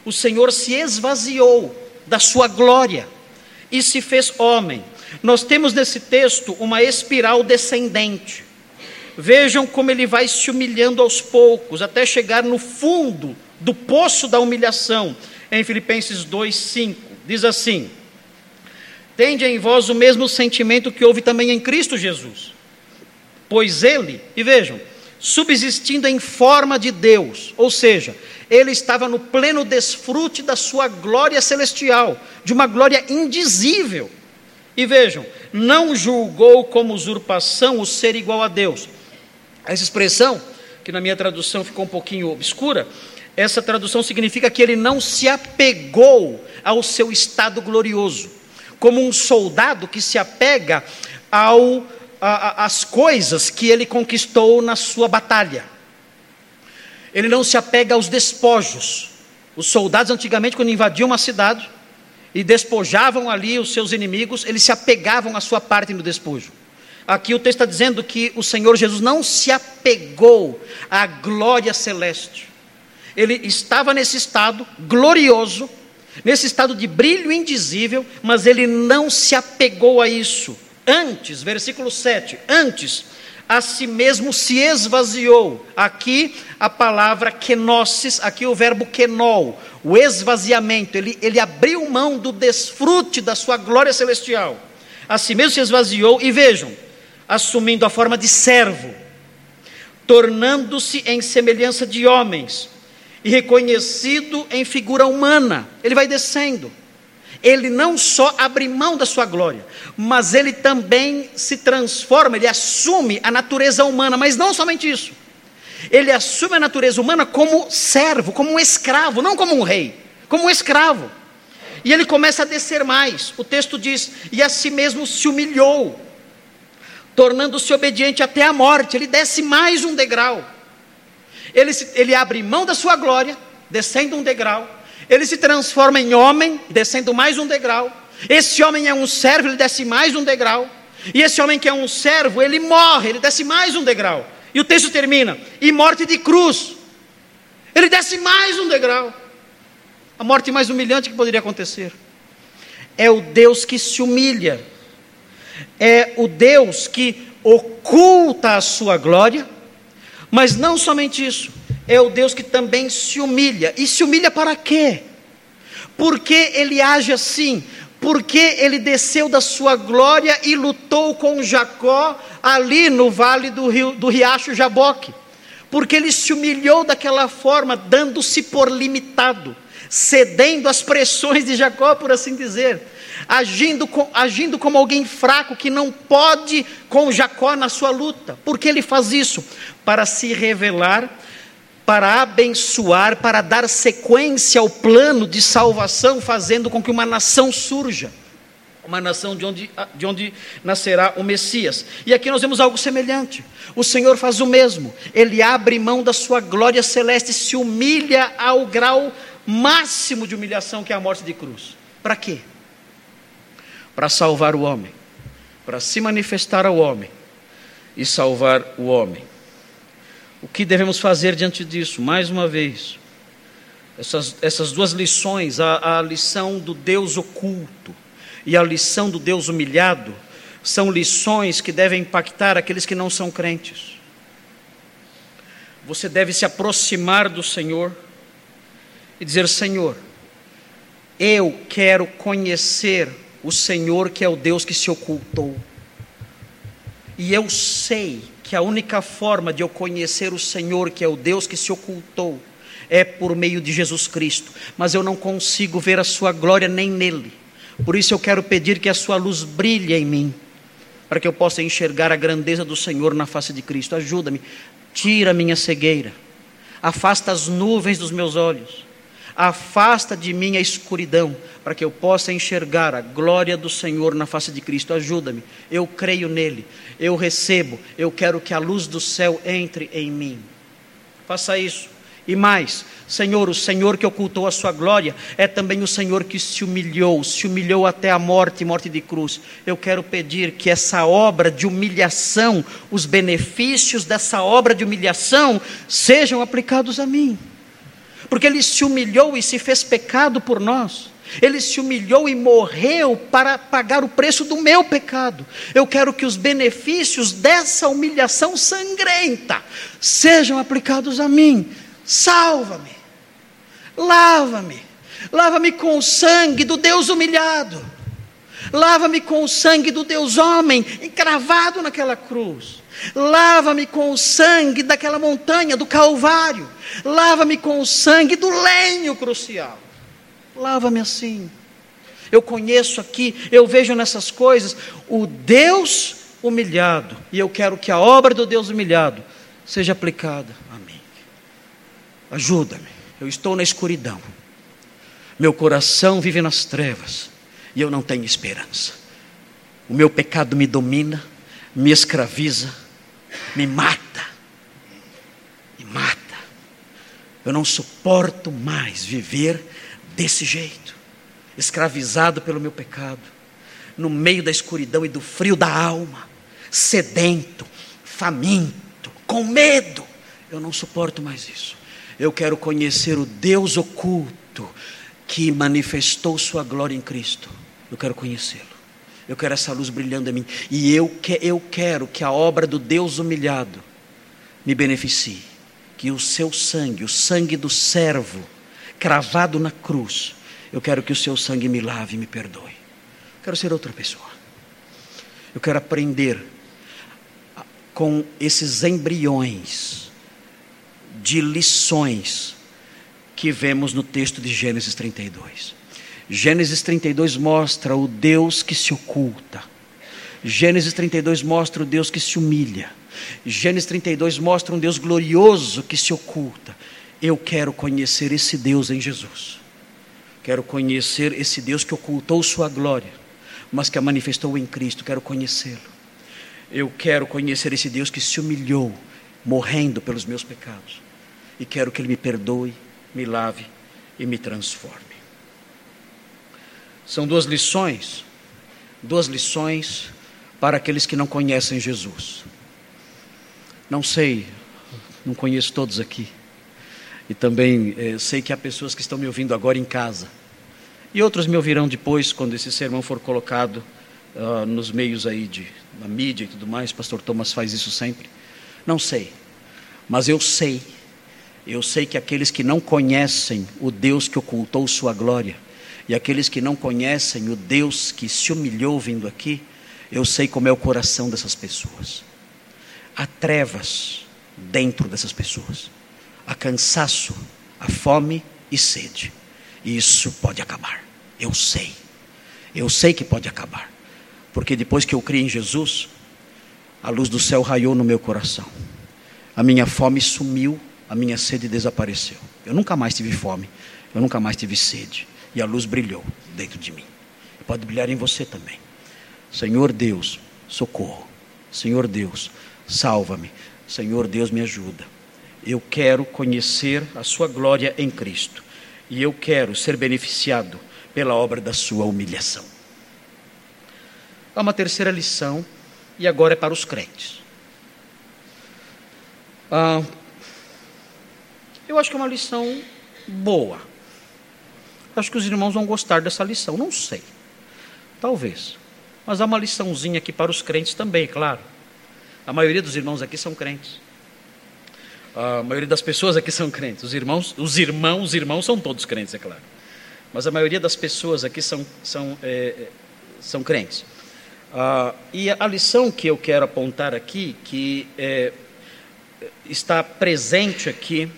O Senhor se esvaziou
da sua glória e se fez homem. Nós temos nesse texto uma espiral descendente. Vejam como ele vai se humilhando aos poucos, até chegar no fundo do poço da humilhação, em Filipenses 2,5. Diz assim: Tende em vós o mesmo sentimento que houve também em Cristo Jesus. Pois ele, e vejam, subsistindo em forma de Deus, ou seja, ele estava no pleno desfrute da sua glória celestial, de uma glória indizível. E vejam, não julgou como usurpação o ser igual a Deus. Essa expressão, que na minha tradução ficou um pouquinho obscura, essa tradução significa que ele não se apegou ao seu estado glorioso, como um soldado que se apega ao a, a, as coisas que ele conquistou na sua batalha. Ele não se apega aos despojos. Os soldados antigamente, quando invadiam uma cidade e despojavam ali os seus inimigos, eles se apegavam à sua parte no despojo. Aqui o texto está dizendo que o Senhor Jesus não se apegou à glória celeste. Ele estava nesse estado glorioso, nesse estado de brilho indizível, mas ele não se apegou a isso. Antes, versículo 7, antes a si mesmo se esvaziou. Aqui a palavra kenosis, aqui o verbo kenol, o esvaziamento. Ele, ele abriu mão do desfrute da sua glória celestial. A si mesmo se esvaziou, e vejam, assumindo a forma de servo, tornando-se em semelhança de homens, e reconhecido em figura humana. Ele vai descendo ele não só abre mão da sua glória, mas ele também se transforma, ele assume a natureza humana, mas não somente isso. Ele assume a natureza humana como servo, como um escravo, não como um rei, como um escravo. E ele começa a descer mais. O texto diz: "E a si mesmo se humilhou, tornando-se obediente até a morte". Ele desce mais um degrau. Ele, ele abre mão da sua glória, descendo um degrau, ele se transforma em homem, descendo mais um degrau. Esse homem é um servo, ele desce mais um degrau. E esse homem que é um servo, ele morre, ele desce mais um degrau. E o texto termina: e morte de cruz. Ele desce mais um degrau. A morte mais humilhante que poderia acontecer. É o Deus que se humilha. É o Deus que oculta a sua glória. Mas não somente isso é o Deus que também se humilha. E se humilha para quê? Por que ele age assim? Porque ele desceu da sua glória e lutou com Jacó ali no vale do, rio, do riacho Jaboque. Porque ele se humilhou daquela forma, dando-se por limitado, cedendo às pressões de Jacó, por assim dizer, agindo, com, agindo como alguém fraco que não pode com Jacó na sua luta. Por que ele faz isso? Para se revelar para abençoar, para dar sequência ao plano de salvação, fazendo com que uma nação surja. Uma nação de onde, de onde nascerá o Messias. E aqui nós vemos algo semelhante. O Senhor faz o mesmo. Ele abre mão da sua glória celeste, se humilha ao grau máximo de humilhação que é a morte de cruz. Para quê? Para salvar o homem, para se manifestar ao homem e salvar o homem. O que devemos fazer diante disso? Mais uma vez, essas, essas duas lições, a, a lição do Deus oculto e a lição do Deus humilhado, são lições que devem impactar aqueles que não são crentes. Você deve se aproximar do Senhor e dizer: Senhor, eu quero conhecer o Senhor que é o Deus que se ocultou. E eu sei que a única forma de eu conhecer o Senhor, que é o Deus que se ocultou, é por meio de Jesus Cristo, mas eu não consigo ver a Sua glória nem nele. Por isso eu quero pedir que a Sua luz brilhe em mim, para que eu possa enxergar a grandeza do Senhor na face de Cristo. Ajuda-me, tira a minha cegueira, afasta as nuvens dos meus olhos, afasta de mim a escuridão, para que eu possa enxergar a glória do Senhor na face de Cristo. Ajuda-me, eu creio nele, eu recebo, eu quero que a luz do céu entre em mim. Faça isso. E mais, Senhor, o Senhor que ocultou a sua glória é também o Senhor que se humilhou, se humilhou até a morte, morte de cruz. Eu quero pedir que essa obra de humilhação, os benefícios dessa obra de humilhação sejam aplicados a mim. Porque ele se humilhou e se fez pecado por nós. Ele se humilhou e morreu para pagar o preço do meu pecado. Eu quero que os benefícios dessa humilhação sangrenta sejam aplicados a mim. Salva-me, lava-me, lava-me com o sangue do Deus humilhado, lava-me com o sangue do Deus homem encravado naquela cruz. Lava-me com o sangue daquela montanha do Calvário. Lava-me com o sangue do lenho crucial. Lava-me assim. Eu conheço aqui, eu vejo nessas coisas o Deus humilhado, e eu quero que a obra do Deus humilhado seja aplicada a mim. Ajuda-me. Eu estou na escuridão. Meu coração vive nas trevas e eu não tenho esperança. O meu pecado me domina, me escraviza me mata, me mata. Eu não suporto mais viver desse jeito, escravizado pelo meu pecado, no meio da escuridão e do frio da alma, sedento, faminto, com medo. Eu não suporto mais isso. Eu quero conhecer o Deus oculto que manifestou Sua glória em Cristo. Eu quero conhecê-lo. Eu quero essa luz brilhando em mim. E eu, que, eu quero que a obra do Deus humilhado me beneficie. Que o seu sangue, o sangue do servo, cravado na cruz, eu quero que o seu sangue me lave e me perdoe. Eu quero ser outra pessoa. Eu quero aprender com esses embriões de lições que vemos no texto de Gênesis 32. Gênesis 32 mostra o Deus que se oculta. Gênesis 32 mostra o Deus que se humilha. Gênesis 32 mostra um Deus glorioso que se oculta. Eu quero conhecer esse Deus em Jesus. Quero conhecer esse Deus que ocultou sua glória, mas que a manifestou em Cristo. Quero conhecê-lo. Eu quero conhecer esse Deus que se humilhou, morrendo pelos meus pecados. E quero que Ele me perdoe, me lave e me transforme. São duas lições, duas lições para aqueles que não conhecem Jesus. Não sei, não conheço todos aqui. E também eh, sei que há pessoas que estão me ouvindo agora em casa. E outros me ouvirão depois, quando esse sermão for colocado uh, nos meios aí de, na mídia e tudo mais. Pastor Thomas faz isso sempre. Não sei, mas eu sei. Eu sei que aqueles que não conhecem o Deus que ocultou sua glória, e aqueles que não conhecem o Deus que se humilhou vindo aqui, eu sei como é o coração dessas pessoas. Há trevas dentro dessas pessoas, há cansaço, há fome e sede. E isso pode acabar. Eu sei. Eu sei que pode acabar. Porque depois que eu criei em Jesus, a luz do céu raiou no meu coração. A minha fome sumiu, a minha sede desapareceu. Eu nunca mais tive fome, eu nunca mais tive sede e a luz brilhou dentro de mim. Pode brilhar em você também. Senhor Deus, socorro. Senhor Deus, salva-me. Senhor Deus, me ajuda. Eu quero conhecer a Sua glória em Cristo. E eu quero ser beneficiado pela obra da Sua humilhação. Há uma terceira lição, e agora é para os crentes. Ah, eu acho que é uma lição boa. Acho que os irmãos vão gostar dessa lição. Não sei. Talvez. Mas há uma liçãozinha aqui para os crentes também, claro. A maioria dos irmãos aqui são crentes. A maioria das pessoas aqui são crentes. Os irmãos, os irmãos, os irmãos são todos crentes, é claro. Mas a maioria das pessoas aqui são, são, é, são crentes. Ah, e a lição que eu quero apontar aqui, que é, está presente aqui,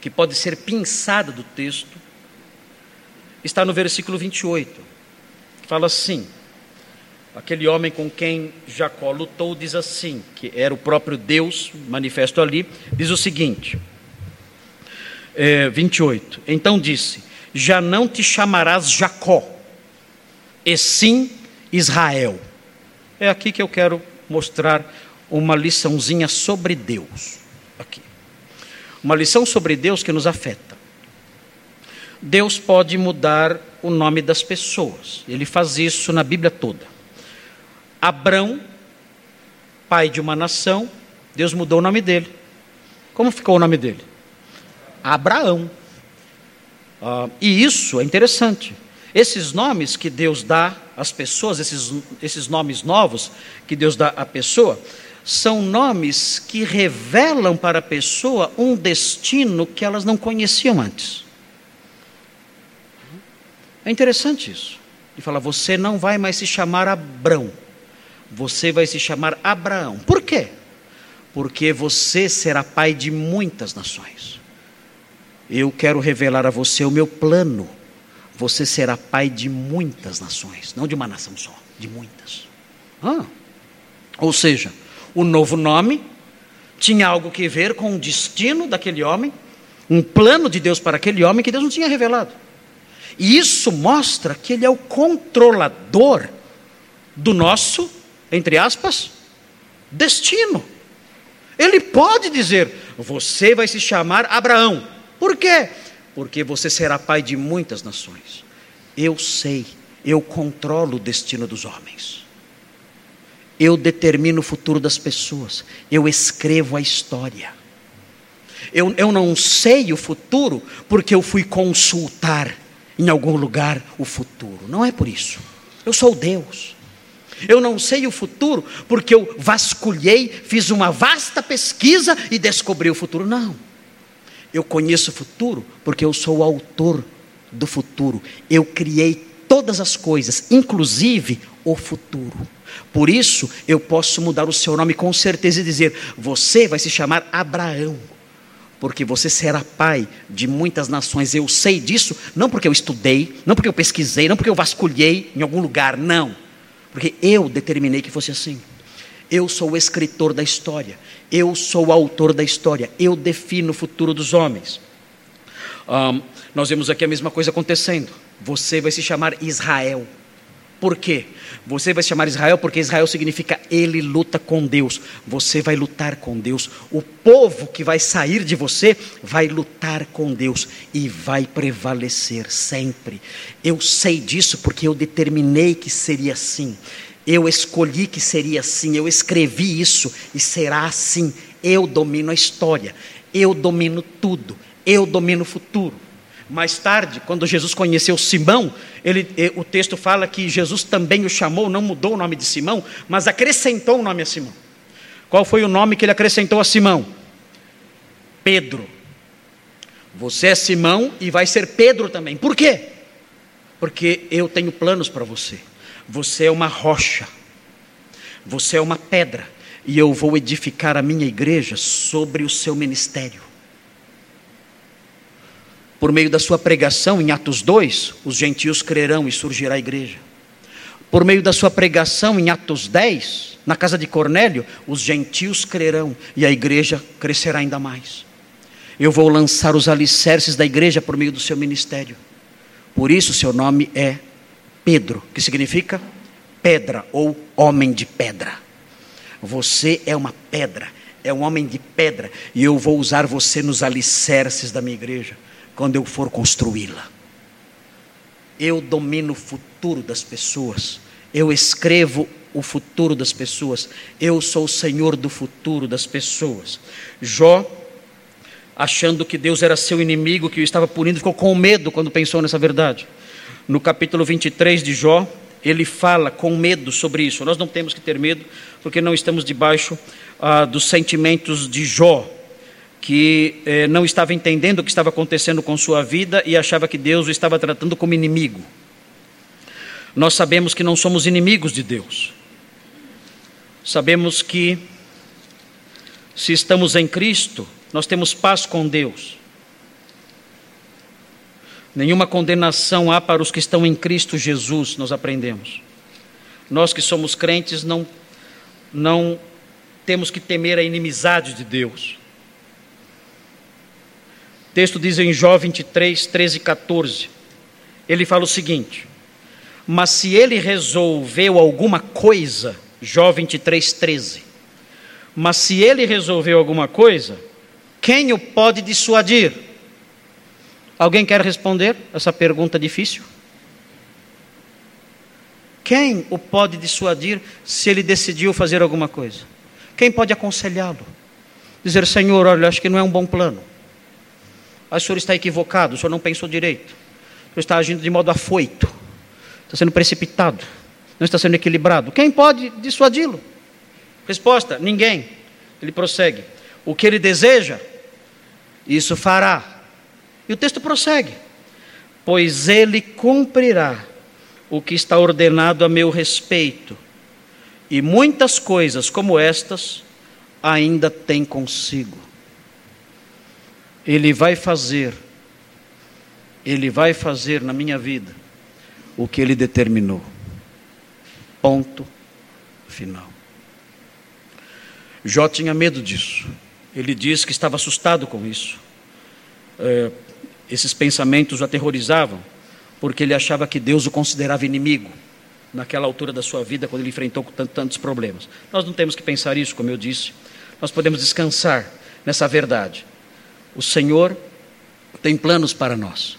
que pode ser pinçada do texto, está no versículo 28, que fala assim: aquele homem com quem Jacó lutou diz assim, que era o próprio Deus manifesto ali, diz o seguinte, é, 28, então disse, já não te chamarás Jacó, e sim Israel. É aqui que eu quero mostrar uma liçãozinha sobre Deus. Aqui. Uma lição sobre Deus que nos afeta. Deus pode mudar o nome das pessoas. Ele faz isso na Bíblia toda. Abrão, pai de uma nação, Deus mudou o nome dele. Como ficou o nome dele? Abraão. Ah, e isso é interessante. Esses nomes que Deus dá às pessoas, esses, esses nomes novos que Deus dá à pessoa, são nomes que revelam para a pessoa um destino que elas não conheciam antes. É interessante isso. Ele fala: você não vai mais se chamar Abrão, você vai se chamar Abraão. Por quê? Porque você será pai de muitas nações. Eu quero revelar a você o meu plano. Você será pai de muitas nações, não de uma nação só, de muitas. Ah, ou seja, o novo nome tinha algo que ver com o destino daquele homem, um plano de Deus para aquele homem que Deus não tinha revelado. E isso mostra que ele é o controlador do nosso, entre aspas, destino. Ele pode dizer: você vai se chamar Abraão. Por quê? Porque você será pai de muitas nações. Eu sei, eu controlo o destino dos homens. Eu determino o futuro das pessoas. Eu escrevo a história. Eu, eu não sei o futuro porque eu fui consultar em algum lugar o futuro. Não é por isso. Eu sou Deus. Eu não sei o futuro porque eu vasculhei, fiz uma vasta pesquisa e descobri o futuro. Não. Eu conheço o futuro porque eu sou o autor do futuro. Eu criei todas as coisas, inclusive o futuro. Por isso, eu posso mudar o seu nome com certeza e dizer: você vai se chamar Abraão, porque você será pai de muitas nações. Eu sei disso, não porque eu estudei, não porque eu pesquisei, não porque eu vasculhei em algum lugar, não, porque eu determinei que fosse assim. Eu sou o escritor da história, eu sou o autor da história, eu defino o futuro dos homens. Um, nós vemos aqui a mesma coisa acontecendo. Você vai se chamar Israel. Por quê? Você vai se chamar Israel porque Israel significa ele luta com Deus. Você vai lutar com Deus. O povo que vai sair de você vai lutar com Deus e vai prevalecer sempre. Eu sei disso porque eu determinei que seria assim. Eu escolhi que seria assim. Eu escrevi isso e será assim. Eu domino a história. Eu domino tudo. Eu domino o futuro. Mais tarde, quando Jesus conheceu Simão, ele, o texto fala que Jesus também o chamou, não mudou o nome de Simão, mas acrescentou o nome a Simão. Qual foi o nome que ele acrescentou a Simão? Pedro. Você é Simão e vai ser Pedro também. Por quê? Porque eu tenho planos para você. Você é uma rocha. Você é uma pedra. E eu vou edificar a minha igreja sobre o seu ministério por meio da sua pregação em Atos 2, os gentios crerão e surgirá a igreja. Por meio da sua pregação em Atos 10, na casa de Cornélio, os gentios crerão e a igreja crescerá ainda mais. Eu vou lançar os alicerces da igreja por meio do seu ministério. Por isso, seu nome é Pedro, que significa pedra ou homem de pedra. Você é uma pedra, é um homem de pedra, e eu vou usar você nos alicerces da minha igreja quando eu for construí-la. Eu domino o futuro das pessoas. Eu escrevo o futuro das pessoas. Eu sou o Senhor do futuro das pessoas. Jó, achando que Deus era seu inimigo, que o estava punindo, ficou com medo quando pensou nessa verdade. No capítulo 23 de Jó, ele fala com medo sobre isso. Nós não temos que ter medo, porque não estamos debaixo ah, dos sentimentos de Jó que eh, não estava entendendo o que estava acontecendo com sua vida e achava que Deus o estava tratando como inimigo. Nós sabemos que não somos inimigos de Deus. Sabemos que, se estamos em Cristo, nós temos paz com Deus. Nenhuma condenação há para os que estão em Cristo Jesus, nós aprendemos. Nós que somos crentes não, não temos que temer a inimizade de Deus texto diz em Jó 23, 13 e 14. Ele fala o seguinte: Mas se ele resolveu alguma coisa, Jó 23, 13. Mas se ele resolveu alguma coisa, quem o pode dissuadir? Alguém quer responder essa pergunta difícil? Quem o pode dissuadir se ele decidiu fazer alguma coisa? Quem pode aconselhá-lo? Dizer, Senhor, olha, acho que não é um bom plano o senhor está equivocado, o senhor não pensou direito. O senhor está agindo de modo afoito, está sendo precipitado, não está sendo equilibrado. Quem pode dissuadi-lo? Resposta: ninguém. Ele prossegue. O que ele deseja, isso fará. E o texto prossegue: Pois ele cumprirá o que está ordenado a meu respeito, e muitas coisas como estas ainda tem consigo. Ele vai fazer, ele vai fazer na minha vida o que ele determinou. Ponto final. Jó tinha medo disso. Ele diz que estava assustado com isso. É, esses pensamentos o aterrorizavam, porque ele achava que Deus o considerava inimigo naquela altura da sua vida, quando ele enfrentou tantos problemas. Nós não temos que pensar isso, como eu disse. Nós podemos descansar nessa verdade. O Senhor tem planos para nós.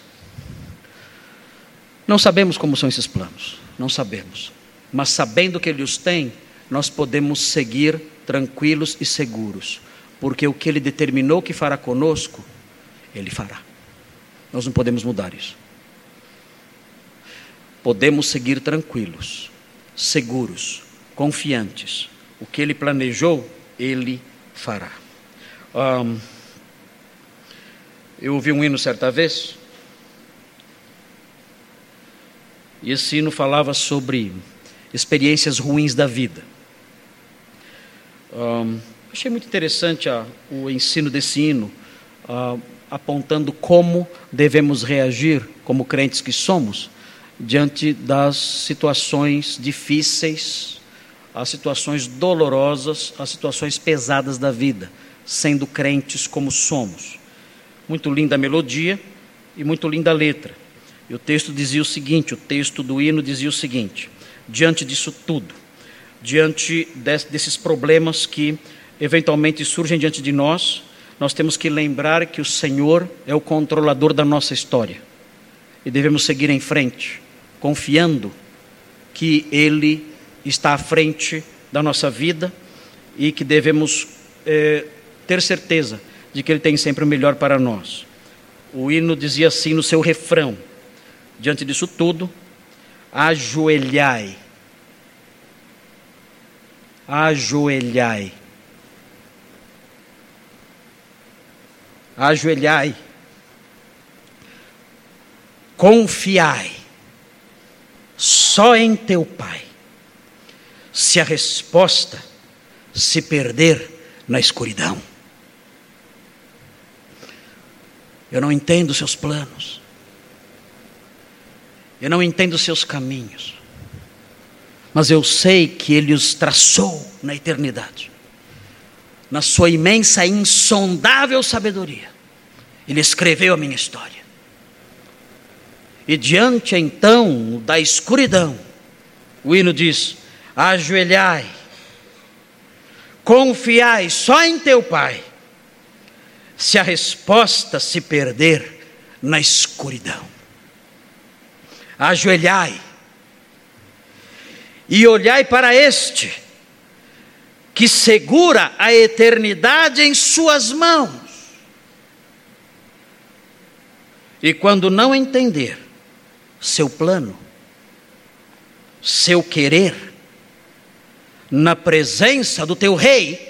Não sabemos como são esses planos, não sabemos. Mas sabendo que Ele os tem, nós podemos seguir tranquilos e seguros, porque o que Ele determinou que fará conosco, Ele fará. Nós não podemos mudar isso. Podemos seguir tranquilos, seguros, confiantes. O que Ele planejou, Ele fará. Um, eu ouvi um hino certa vez, e esse hino falava sobre experiências ruins da vida. Um, achei muito interessante a, o ensino desse hino, uh, apontando como devemos reagir, como crentes que somos, diante das situações difíceis, as situações dolorosas, as situações pesadas da vida, sendo crentes como somos. Muito linda a melodia e muito linda a letra. E o texto dizia o seguinte: o texto do hino dizia o seguinte: diante disso tudo, diante desses problemas que eventualmente surgem diante de nós, nós temos que lembrar que o Senhor é o controlador da nossa história e devemos seguir em frente, confiando que Ele está à frente da nossa vida e que devemos eh, ter certeza de que Ele tem sempre o melhor para nós. O hino dizia assim no seu refrão: diante disso tudo, ajoelhai. Ajoelhai. Ajoelhai. Confiai só em teu Pai. Se a resposta se perder na escuridão. Eu não entendo os seus planos. Eu não entendo os seus caminhos. Mas eu sei que Ele os traçou na eternidade. Na sua imensa insondável sabedoria. Ele escreveu a minha história. E diante então da escuridão, o hino diz: ajoelhai, confiai só em teu Pai se a resposta se perder na escuridão. Ajoelhai e olhai para este, que segura a eternidade em suas mãos. E quando não entender seu plano, seu querer, na presença do teu rei,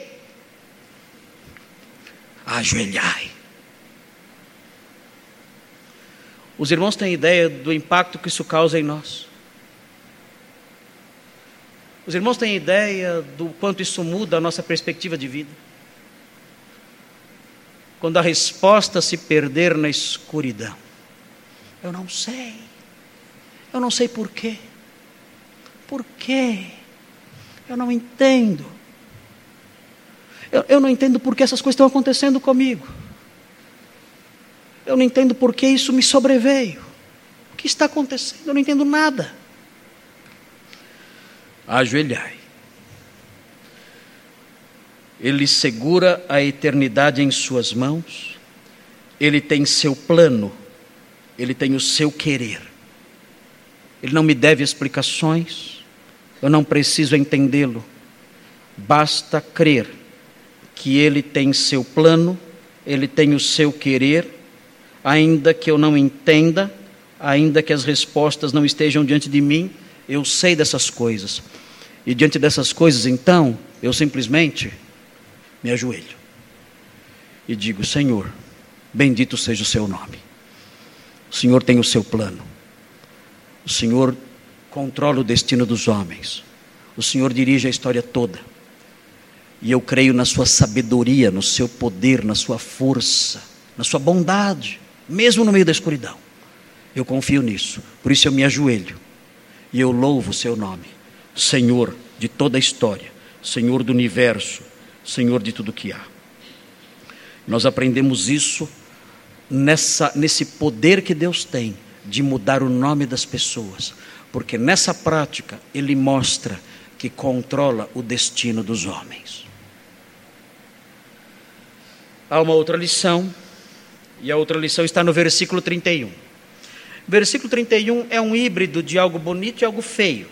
ajoelhai. Os irmãos têm ideia do impacto que isso causa em nós? Os irmãos têm ideia do quanto isso muda a nossa perspectiva de vida? Quando a resposta se perder na escuridão. Eu não sei. Eu não sei por quê. Por quê? Eu não entendo. Eu, eu não entendo por que essas coisas estão acontecendo comigo. Eu não entendo por que isso me sobreveio. O que está acontecendo? Eu não entendo nada. Ajoelhai. Ele segura a eternidade em suas mãos. Ele tem seu plano. Ele tem o seu querer. Ele não me deve explicações. Eu não preciso entendê-lo. Basta crer que ele tem seu plano, ele tem o seu querer, ainda que eu não entenda, ainda que as respostas não estejam diante de mim, eu sei dessas coisas. E diante dessas coisas, então, eu simplesmente me ajoelho e digo: Senhor, bendito seja o seu nome. O Senhor tem o seu plano. O Senhor controla o destino dos homens. O Senhor dirige a história toda. E eu creio na sua sabedoria, no seu poder, na sua força, na sua bondade, mesmo no meio da escuridão. Eu confio nisso. Por isso eu me ajoelho e eu louvo o seu nome, Senhor de toda a história, Senhor do universo, Senhor de tudo que há. Nós aprendemos isso nessa, nesse poder que Deus tem de mudar o nome das pessoas, porque nessa prática Ele mostra que controla o destino dos homens. Há uma outra lição, e a outra lição está no versículo 31. Versículo 31 é um híbrido de algo bonito e algo feio.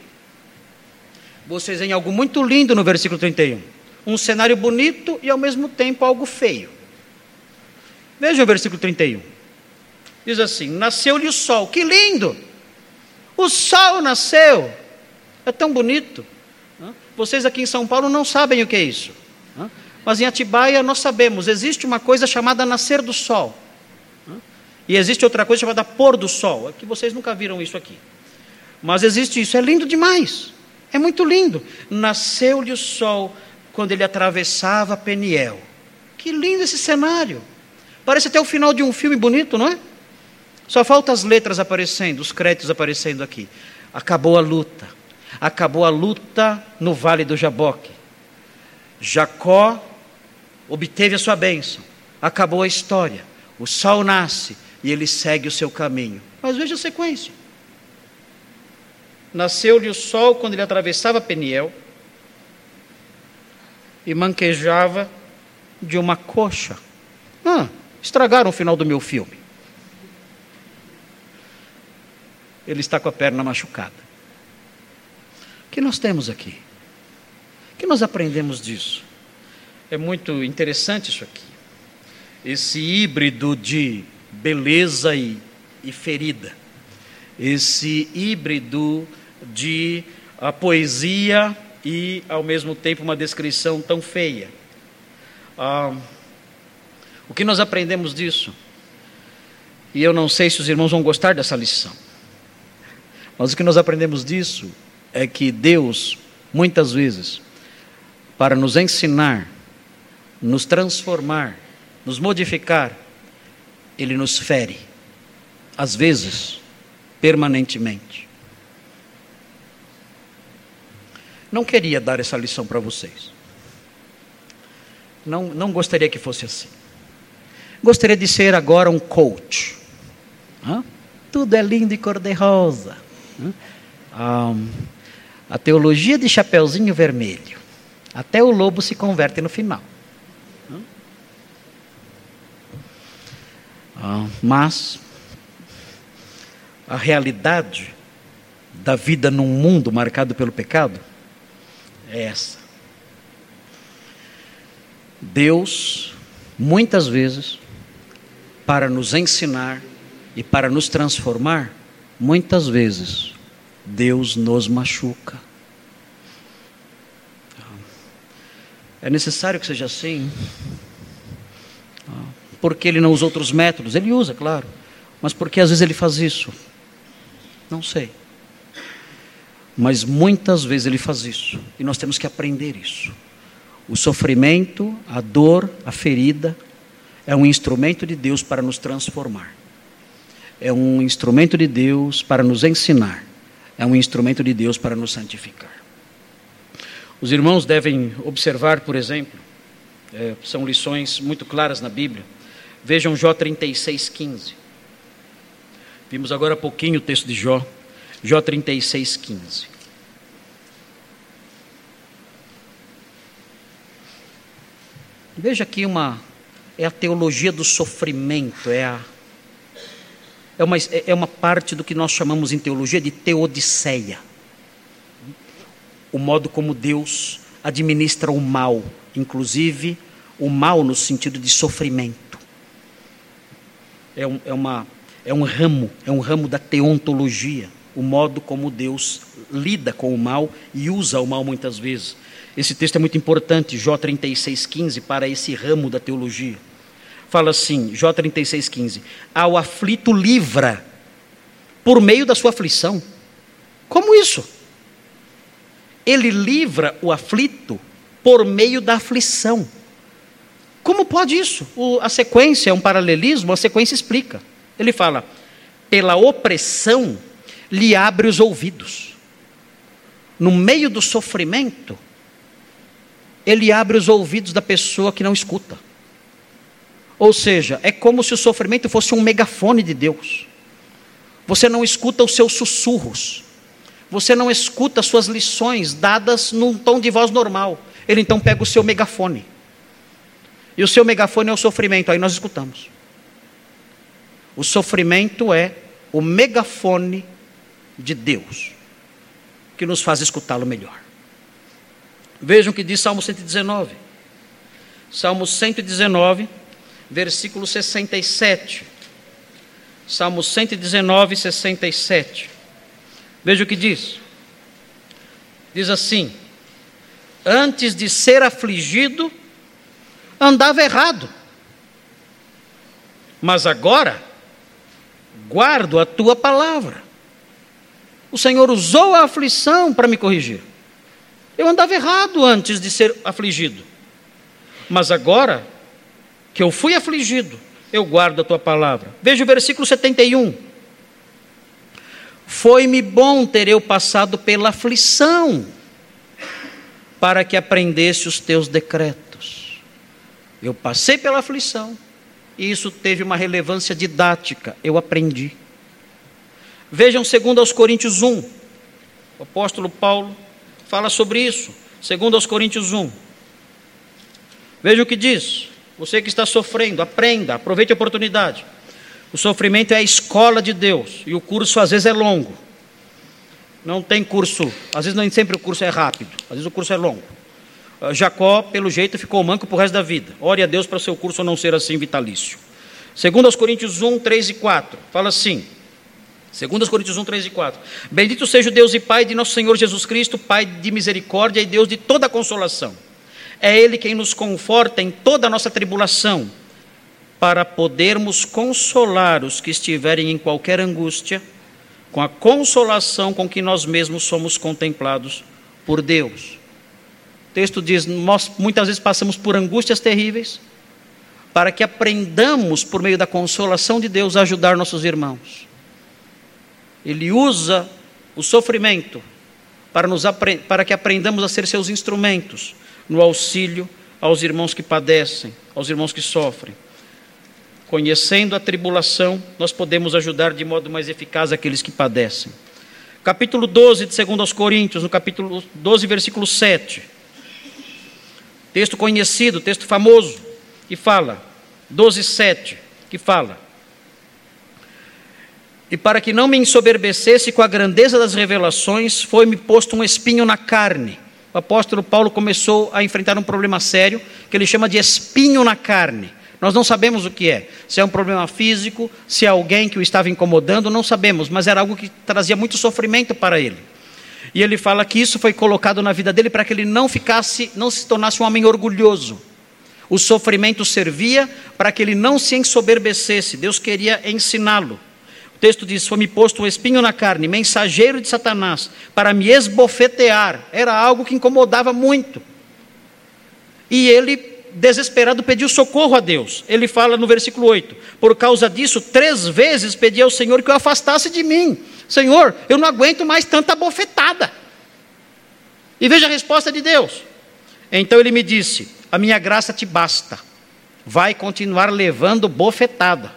Vocês veem algo muito lindo no versículo 31. Um cenário bonito e ao mesmo tempo algo feio. Veja o versículo 31. Diz assim: Nasceu-lhe o sol, que lindo! O sol nasceu, é tão bonito. Vocês aqui em São Paulo não sabem o que é isso, mas em Atibaia nós sabemos: existe uma coisa chamada nascer do sol, e existe outra coisa chamada pôr do sol. É que vocês nunca viram isso aqui, mas existe isso, é lindo demais, é muito lindo. Nasceu-lhe o sol quando ele atravessava Peniel. Que lindo esse cenário! Parece até o final de um filme bonito, não é? Só falta as letras aparecendo, os créditos aparecendo aqui. Acabou a luta. Acabou a luta no vale do Jaboque. Jacó obteve a sua bênção. Acabou a história. O sol nasce e ele segue o seu caminho. Mas veja a sequência. Nasceu-lhe o sol quando ele atravessava Peniel e manquejava de uma coxa. Ah, Estragaram o final do meu filme. Ele está com a perna machucada. O que nós temos aqui? O que nós aprendemos disso? É muito interessante isso aqui. Esse híbrido de beleza e, e ferida. Esse híbrido de a poesia e, ao mesmo tempo, uma descrição tão feia. Ah, o que nós aprendemos disso? E eu não sei se os irmãos vão gostar dessa lição. Mas o que nós aprendemos disso é que Deus, muitas vezes, para nos ensinar, nos transformar, nos modificar, Ele nos fere, às vezes, permanentemente. Não queria dar essa lição para vocês. Não, não gostaria que fosse assim. Gostaria de ser agora um coach. Hã? Tudo é lindo e cor-de-rosa. Um, a teologia de Chapeuzinho Vermelho. Até o lobo se converte no final. Uh, mas a realidade da vida num mundo marcado pelo pecado é essa. Deus, muitas vezes, para nos ensinar e para nos transformar, muitas vezes Deus nos machuca. É necessário que seja assim. Porque ele não usa outros métodos? Ele usa, claro. Mas por que às vezes ele faz isso? Não sei. Mas muitas vezes ele faz isso. E nós temos que aprender isso. O sofrimento, a dor, a ferida, é um instrumento de Deus para nos transformar. É um instrumento de Deus para nos ensinar. É um instrumento de Deus para nos santificar. Os irmãos devem observar, por exemplo, é, são lições muito claras na Bíblia. Vejam Jó 36,15. Vimos agora há pouquinho o texto de Jó. Jó 36,15. Veja aqui uma é a teologia do sofrimento, é, a, é, uma, é uma parte do que nós chamamos em teologia de teodiceia. O modo como Deus administra o mal, inclusive o mal no sentido de sofrimento. É, um, é, uma, é um ramo, é um ramo da teontologia, o modo como Deus lida com o mal e usa o mal muitas vezes. Esse texto é muito importante, Jó 36,15, para esse ramo da teologia. Fala assim, Jó 36,15: Ao aflito livra por meio da sua aflição. Como isso? Ele livra o aflito por meio da aflição. Como pode isso? O, a sequência é um paralelismo, a sequência explica. Ele fala: pela opressão lhe abre os ouvidos. No meio do sofrimento, ele abre os ouvidos da pessoa que não escuta. Ou seja, é como se o sofrimento fosse um megafone de Deus. Você não escuta os seus sussurros. Você não escuta as suas lições dadas num tom de voz normal. Ele então pega o seu megafone. E o seu megafone é o sofrimento, aí nós escutamos. O sofrimento é o megafone de Deus, que nos faz escutá-lo melhor. Vejam o que diz Salmo 119. Salmo 119, versículo 67. Salmo 119, 67. Veja o que diz. Diz assim: Antes de ser afligido, andava errado, mas agora guardo a tua palavra. O Senhor usou a aflição para me corrigir. Eu andava errado antes de ser afligido. Mas agora que eu fui afligido, eu guardo a tua palavra. Veja o versículo 71. Foi-me bom ter eu passado pela aflição, para que aprendesse os teus decretos. Eu passei pela aflição, e isso teve uma relevância didática, eu aprendi. Vejam segundo aos Coríntios 1, o apóstolo Paulo fala sobre isso, segundo aos Coríntios 1. Veja o que diz. Você que está sofrendo, aprenda, aproveite a oportunidade. O sofrimento é a escola de Deus e o curso às vezes é longo. Não tem curso, às vezes nem sempre o curso é rápido, às vezes o curso é longo. Ah, Jacó, pelo jeito, ficou manco para o resto da vida. Ore a Deus para seu curso não ser assim vitalício. Segundo aos Coríntios 1, 3 e 4, fala assim: Segundo os Coríntios 1, 3 e 4. Bendito seja o Deus e Pai de nosso Senhor Jesus Cristo, Pai de misericórdia e Deus de toda consolação. É Ele quem nos conforta em toda a nossa tribulação, para podermos consolar os que estiverem em qualquer angústia, com a consolação com que nós mesmos somos contemplados por Deus. Texto diz: nós muitas vezes passamos por angústias terríveis, para que aprendamos, por meio da consolação de Deus, a ajudar nossos irmãos ele usa o sofrimento para, nos, para que aprendamos a ser seus instrumentos no auxílio aos irmãos que padecem, aos irmãos que sofrem. Conhecendo a tribulação, nós podemos ajudar de modo mais eficaz aqueles que padecem. Capítulo 12 de 2 aos Coríntios, no capítulo 12, versículo 7. Texto conhecido, texto famoso, que fala, 12, 7, que fala: e para que não me ensoberbecesse com a grandeza das revelações, foi-me posto um espinho na carne. O apóstolo Paulo começou a enfrentar um problema sério, que ele chama de espinho na carne. Nós não sabemos o que é. Se é um problema físico, se é alguém que o estava incomodando, não sabemos, mas era algo que trazia muito sofrimento para ele. E ele fala que isso foi colocado na vida dele para que ele não ficasse, não se tornasse um homem orgulhoso. O sofrimento servia para que ele não se ensoberbecesse. Deus queria ensiná-lo. O texto diz: Foi-me posto um espinho na carne, mensageiro de Satanás, para me esbofetear. Era algo que incomodava muito. E ele, desesperado, pediu socorro a Deus. Ele fala no versículo 8: Por causa disso, três vezes pedi ao Senhor que o afastasse de mim. Senhor, eu não aguento mais tanta bofetada. E veja a resposta de Deus. Então ele me disse: A minha graça te basta. Vai continuar levando bofetada.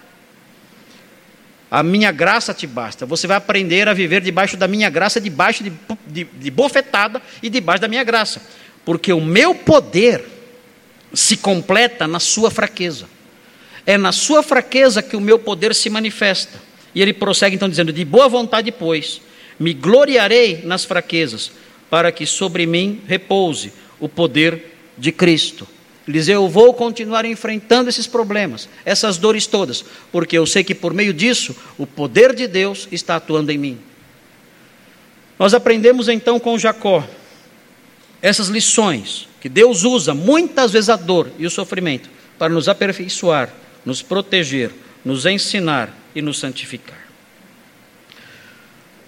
A minha graça te basta. Você vai aprender a viver debaixo da minha graça, debaixo de, de, de bofetada e debaixo da minha graça. Porque o meu poder se completa na sua fraqueza. É na sua fraqueza que o meu poder se manifesta. E ele prossegue então dizendo: De boa vontade, pois, me gloriarei nas fraquezas, para que sobre mim repouse o poder de Cristo. Ele diz: Eu vou continuar enfrentando esses problemas, essas dores todas, porque eu sei que por meio disso o poder de Deus está atuando em mim. Nós aprendemos então com Jacó essas lições que Deus usa muitas vezes a dor e o sofrimento para nos aperfeiçoar, nos proteger, nos ensinar e nos santificar.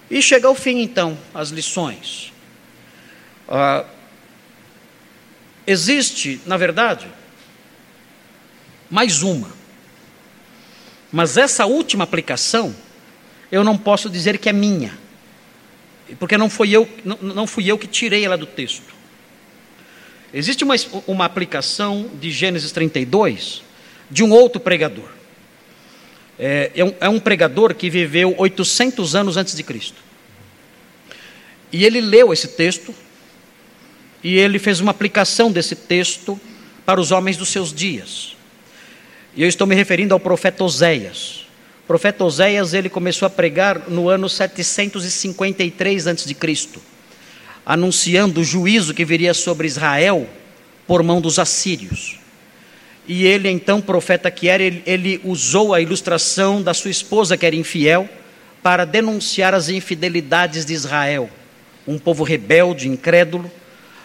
E chega ao fim então as lições. Ah, existe, na verdade, mais uma. Mas essa última aplicação, eu não posso dizer que é minha, porque não, foi eu, não, não fui eu que tirei ela do texto. Existe uma, uma aplicação de Gênesis 32 de um outro pregador. É, é, um, é um pregador que viveu 800 anos antes de Cristo. E ele leu esse texto e ele fez uma aplicação desse texto para os homens dos seus dias. E eu estou me referindo ao profeta Oséias. O profeta Oséias, ele começou a pregar no ano 753 a.C., anunciando o juízo que viria sobre Israel por mão dos assírios. E ele, então, profeta que era, ele, ele usou a ilustração da sua esposa, que era infiel, para denunciar as infidelidades de Israel, um povo rebelde, incrédulo,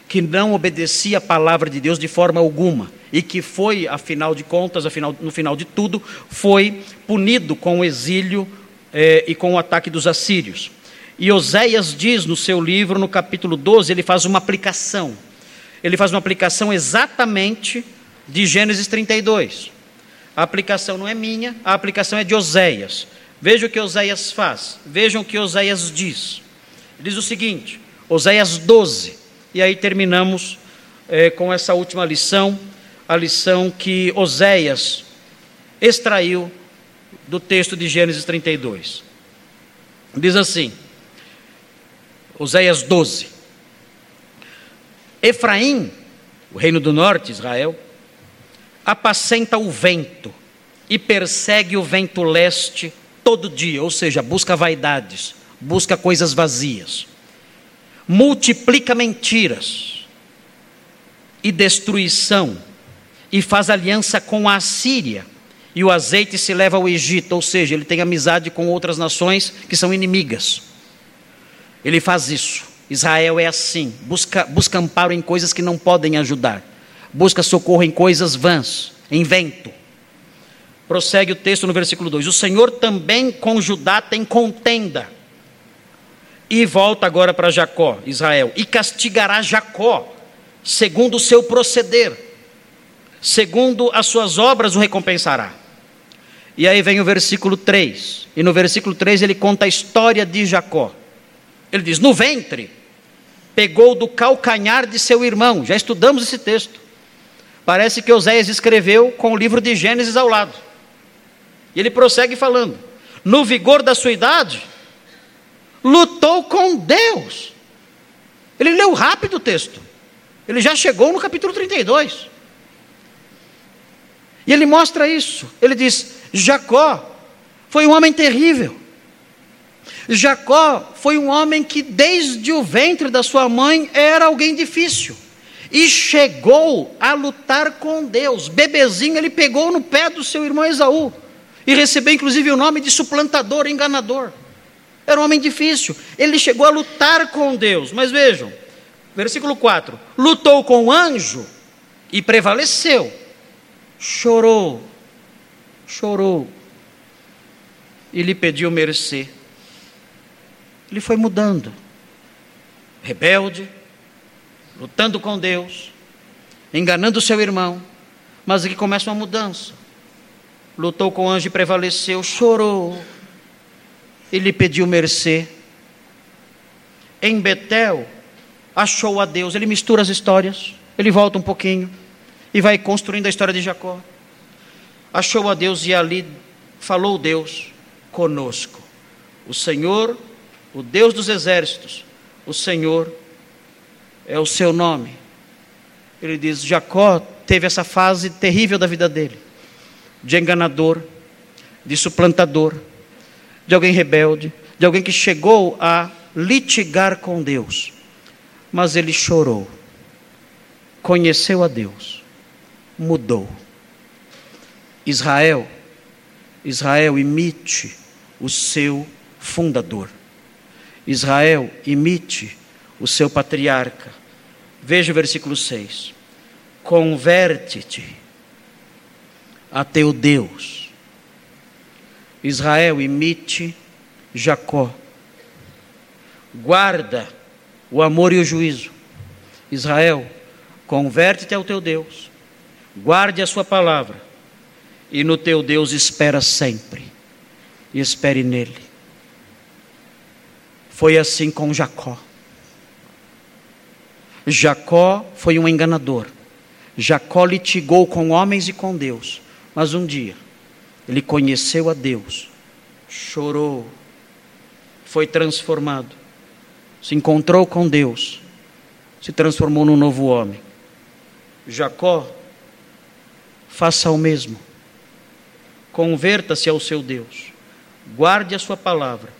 que não obedecia a palavra de Deus de forma alguma e que foi, afinal de contas, afinal, no final de tudo, foi punido com o exílio eh, e com o ataque dos assírios. E Oséias diz no seu livro, no capítulo 12, ele faz uma aplicação. Ele faz uma aplicação exatamente de Gênesis 32. A aplicação não é minha, a aplicação é de Oséias. Veja o que Oséias faz, vejam o que Oséias diz. Ele diz o seguinte, Oséias 12, e aí terminamos é, com essa última lição, a lição que Oséias extraiu do texto de Gênesis 32. Diz assim, Oséias 12: Efraim, o reino do norte, Israel, apacenta o vento e persegue o vento leste todo dia, ou seja, busca vaidades, busca coisas vazias multiplica mentiras e destruição, e faz aliança com a Assíria, e o azeite se leva ao Egito, ou seja, ele tem amizade com outras nações que são inimigas. Ele faz isso. Israel é assim, busca, busca amparo em coisas que não podem ajudar, busca socorro em coisas vãs, em vento. Prossegue o texto no versículo 2: O Senhor também com Judá tem contenda e volta agora para Jacó, Israel, e castigará Jacó, segundo o seu proceder, segundo as suas obras o recompensará. E aí vem o versículo 3, e no versículo 3 ele conta a história de Jacó. Ele diz: No ventre, pegou do calcanhar de seu irmão, já estudamos esse texto. Parece que Oséias escreveu com o livro de Gênesis ao lado. E ele prossegue falando: No vigor da sua idade, lutou com Deus. Ele leu rápido o texto. Ele já chegou no capítulo 32. E ele mostra isso. Ele diz: Jacó foi um homem terrível. Jacó foi um homem que, desde o ventre da sua mãe, era alguém difícil. E chegou a lutar com Deus. Bebezinho, ele pegou no pé do seu irmão Esaú. E recebeu, inclusive, o nome de suplantador, enganador. Era um homem difícil. Ele chegou a lutar com Deus. Mas vejam, versículo 4: lutou com o anjo e prevaleceu. Chorou, chorou e lhe pediu mercê. Ele foi mudando, rebelde, lutando com Deus, enganando seu irmão, mas aqui começa uma mudança. Lutou com o anjo e prevaleceu, chorou, ele pediu mercê. Em Betel, achou a Deus. Ele mistura as histórias, ele volta um pouquinho e vai construindo a história de Jacó. Achou a Deus e ali falou Deus conosco. O Senhor, o Deus dos exércitos, o Senhor é o seu nome. Ele diz: Jacó teve essa fase terrível da vida dele, de enganador, de suplantador de alguém rebelde, de alguém que chegou a litigar com Deus. Mas ele chorou, conheceu a Deus
mudou. Israel, Israel imite o seu fundador. Israel imite o seu patriarca. Veja o versículo 6. Converte-te a teu Deus. Israel imite Jacó. Guarda o amor e o juízo. Israel, converte-te ao teu Deus. Guarde a sua palavra. E no teu Deus espera sempre. E espere nele. Foi assim com Jacó. Jacó foi um enganador. Jacó litigou com homens e com Deus. Mas um dia, ele conheceu a Deus, chorou, foi transformado, se encontrou com Deus, se transformou num novo homem. Jacó, faça o mesmo. Converta-se ao seu Deus, guarde a sua palavra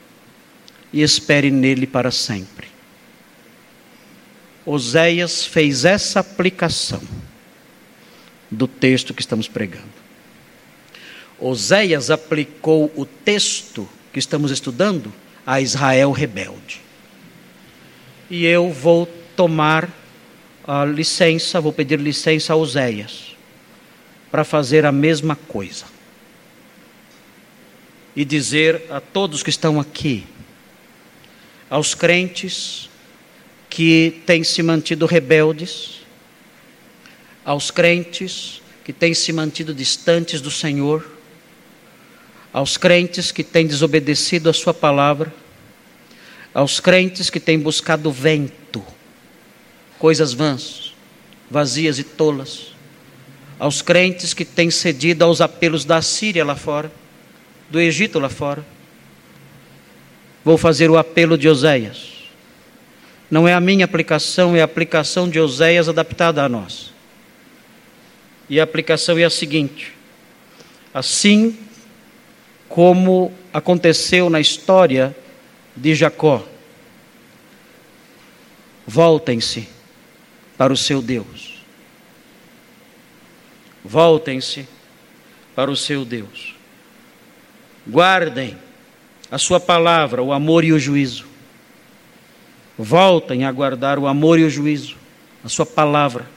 e espere nele para sempre. Oséias fez essa aplicação do texto que estamos pregando. Oséias aplicou o texto que estamos estudando a Israel rebelde. E eu vou tomar a licença, vou pedir licença a Oséias para fazer a mesma coisa. E dizer a todos que estão aqui, aos crentes que têm se mantido rebeldes, aos crentes que têm se mantido distantes do Senhor, aos crentes que têm desobedecido a Sua palavra, aos crentes que têm buscado vento, coisas vãs, vazias e tolas, aos crentes que têm cedido aos apelos da Síria lá fora, do Egito lá fora. Vou fazer o apelo de Oséias. Não é a minha aplicação, é a aplicação de Oséias adaptada a nós. E a aplicação é a seguinte: assim como aconteceu na história de Jacó. Voltem-se para o seu Deus. Voltem-se para o seu Deus. Guardem a sua palavra, o amor e o juízo. Voltem a guardar o amor e o juízo, a sua palavra.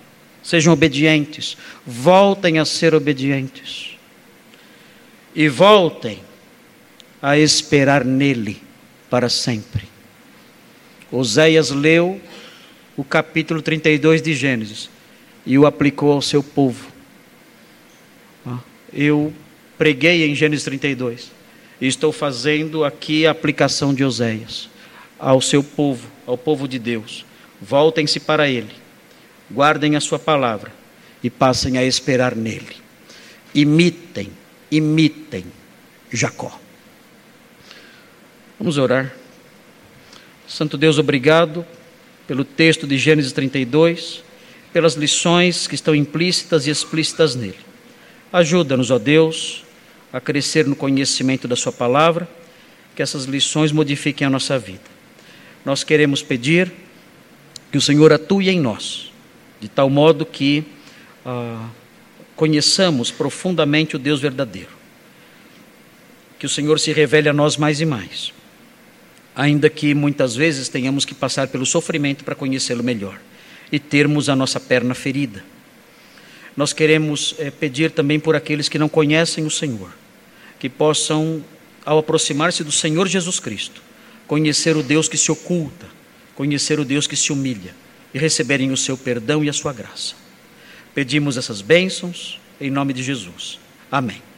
Sejam obedientes. Voltem a ser obedientes e voltem a esperar nele para sempre. Oséias leu o capítulo 32 de Gênesis e o aplicou ao seu povo. Ah, eu preguei em Gênesis 32 estou fazendo aqui a aplicação de Oséias ao seu povo, ao povo de Deus. Voltem-se para ele, guardem a sua palavra e passem a esperar nele. Imitem imitem Jacó. Vamos orar. Santo Deus, obrigado pelo texto de Gênesis 32, pelas lições que estão implícitas e explícitas nele. Ajuda-nos, ó Deus, a crescer no conhecimento da Sua palavra, que essas lições modifiquem a nossa vida. Nós queremos pedir que o Senhor atue em nós, de tal modo que ah, conheçamos profundamente o Deus verdadeiro. Que o Senhor se revele a nós mais e mais, ainda que muitas vezes tenhamos que passar pelo sofrimento para conhecê-lo melhor e termos a nossa perna ferida. Nós queremos é, pedir também por aqueles que não conhecem o Senhor, que possam, ao aproximar-se do Senhor Jesus Cristo, conhecer o Deus que se oculta, conhecer o Deus que se humilha e receberem o seu perdão e a sua graça. Pedimos essas bênçãos em nome de Jesus. Amém.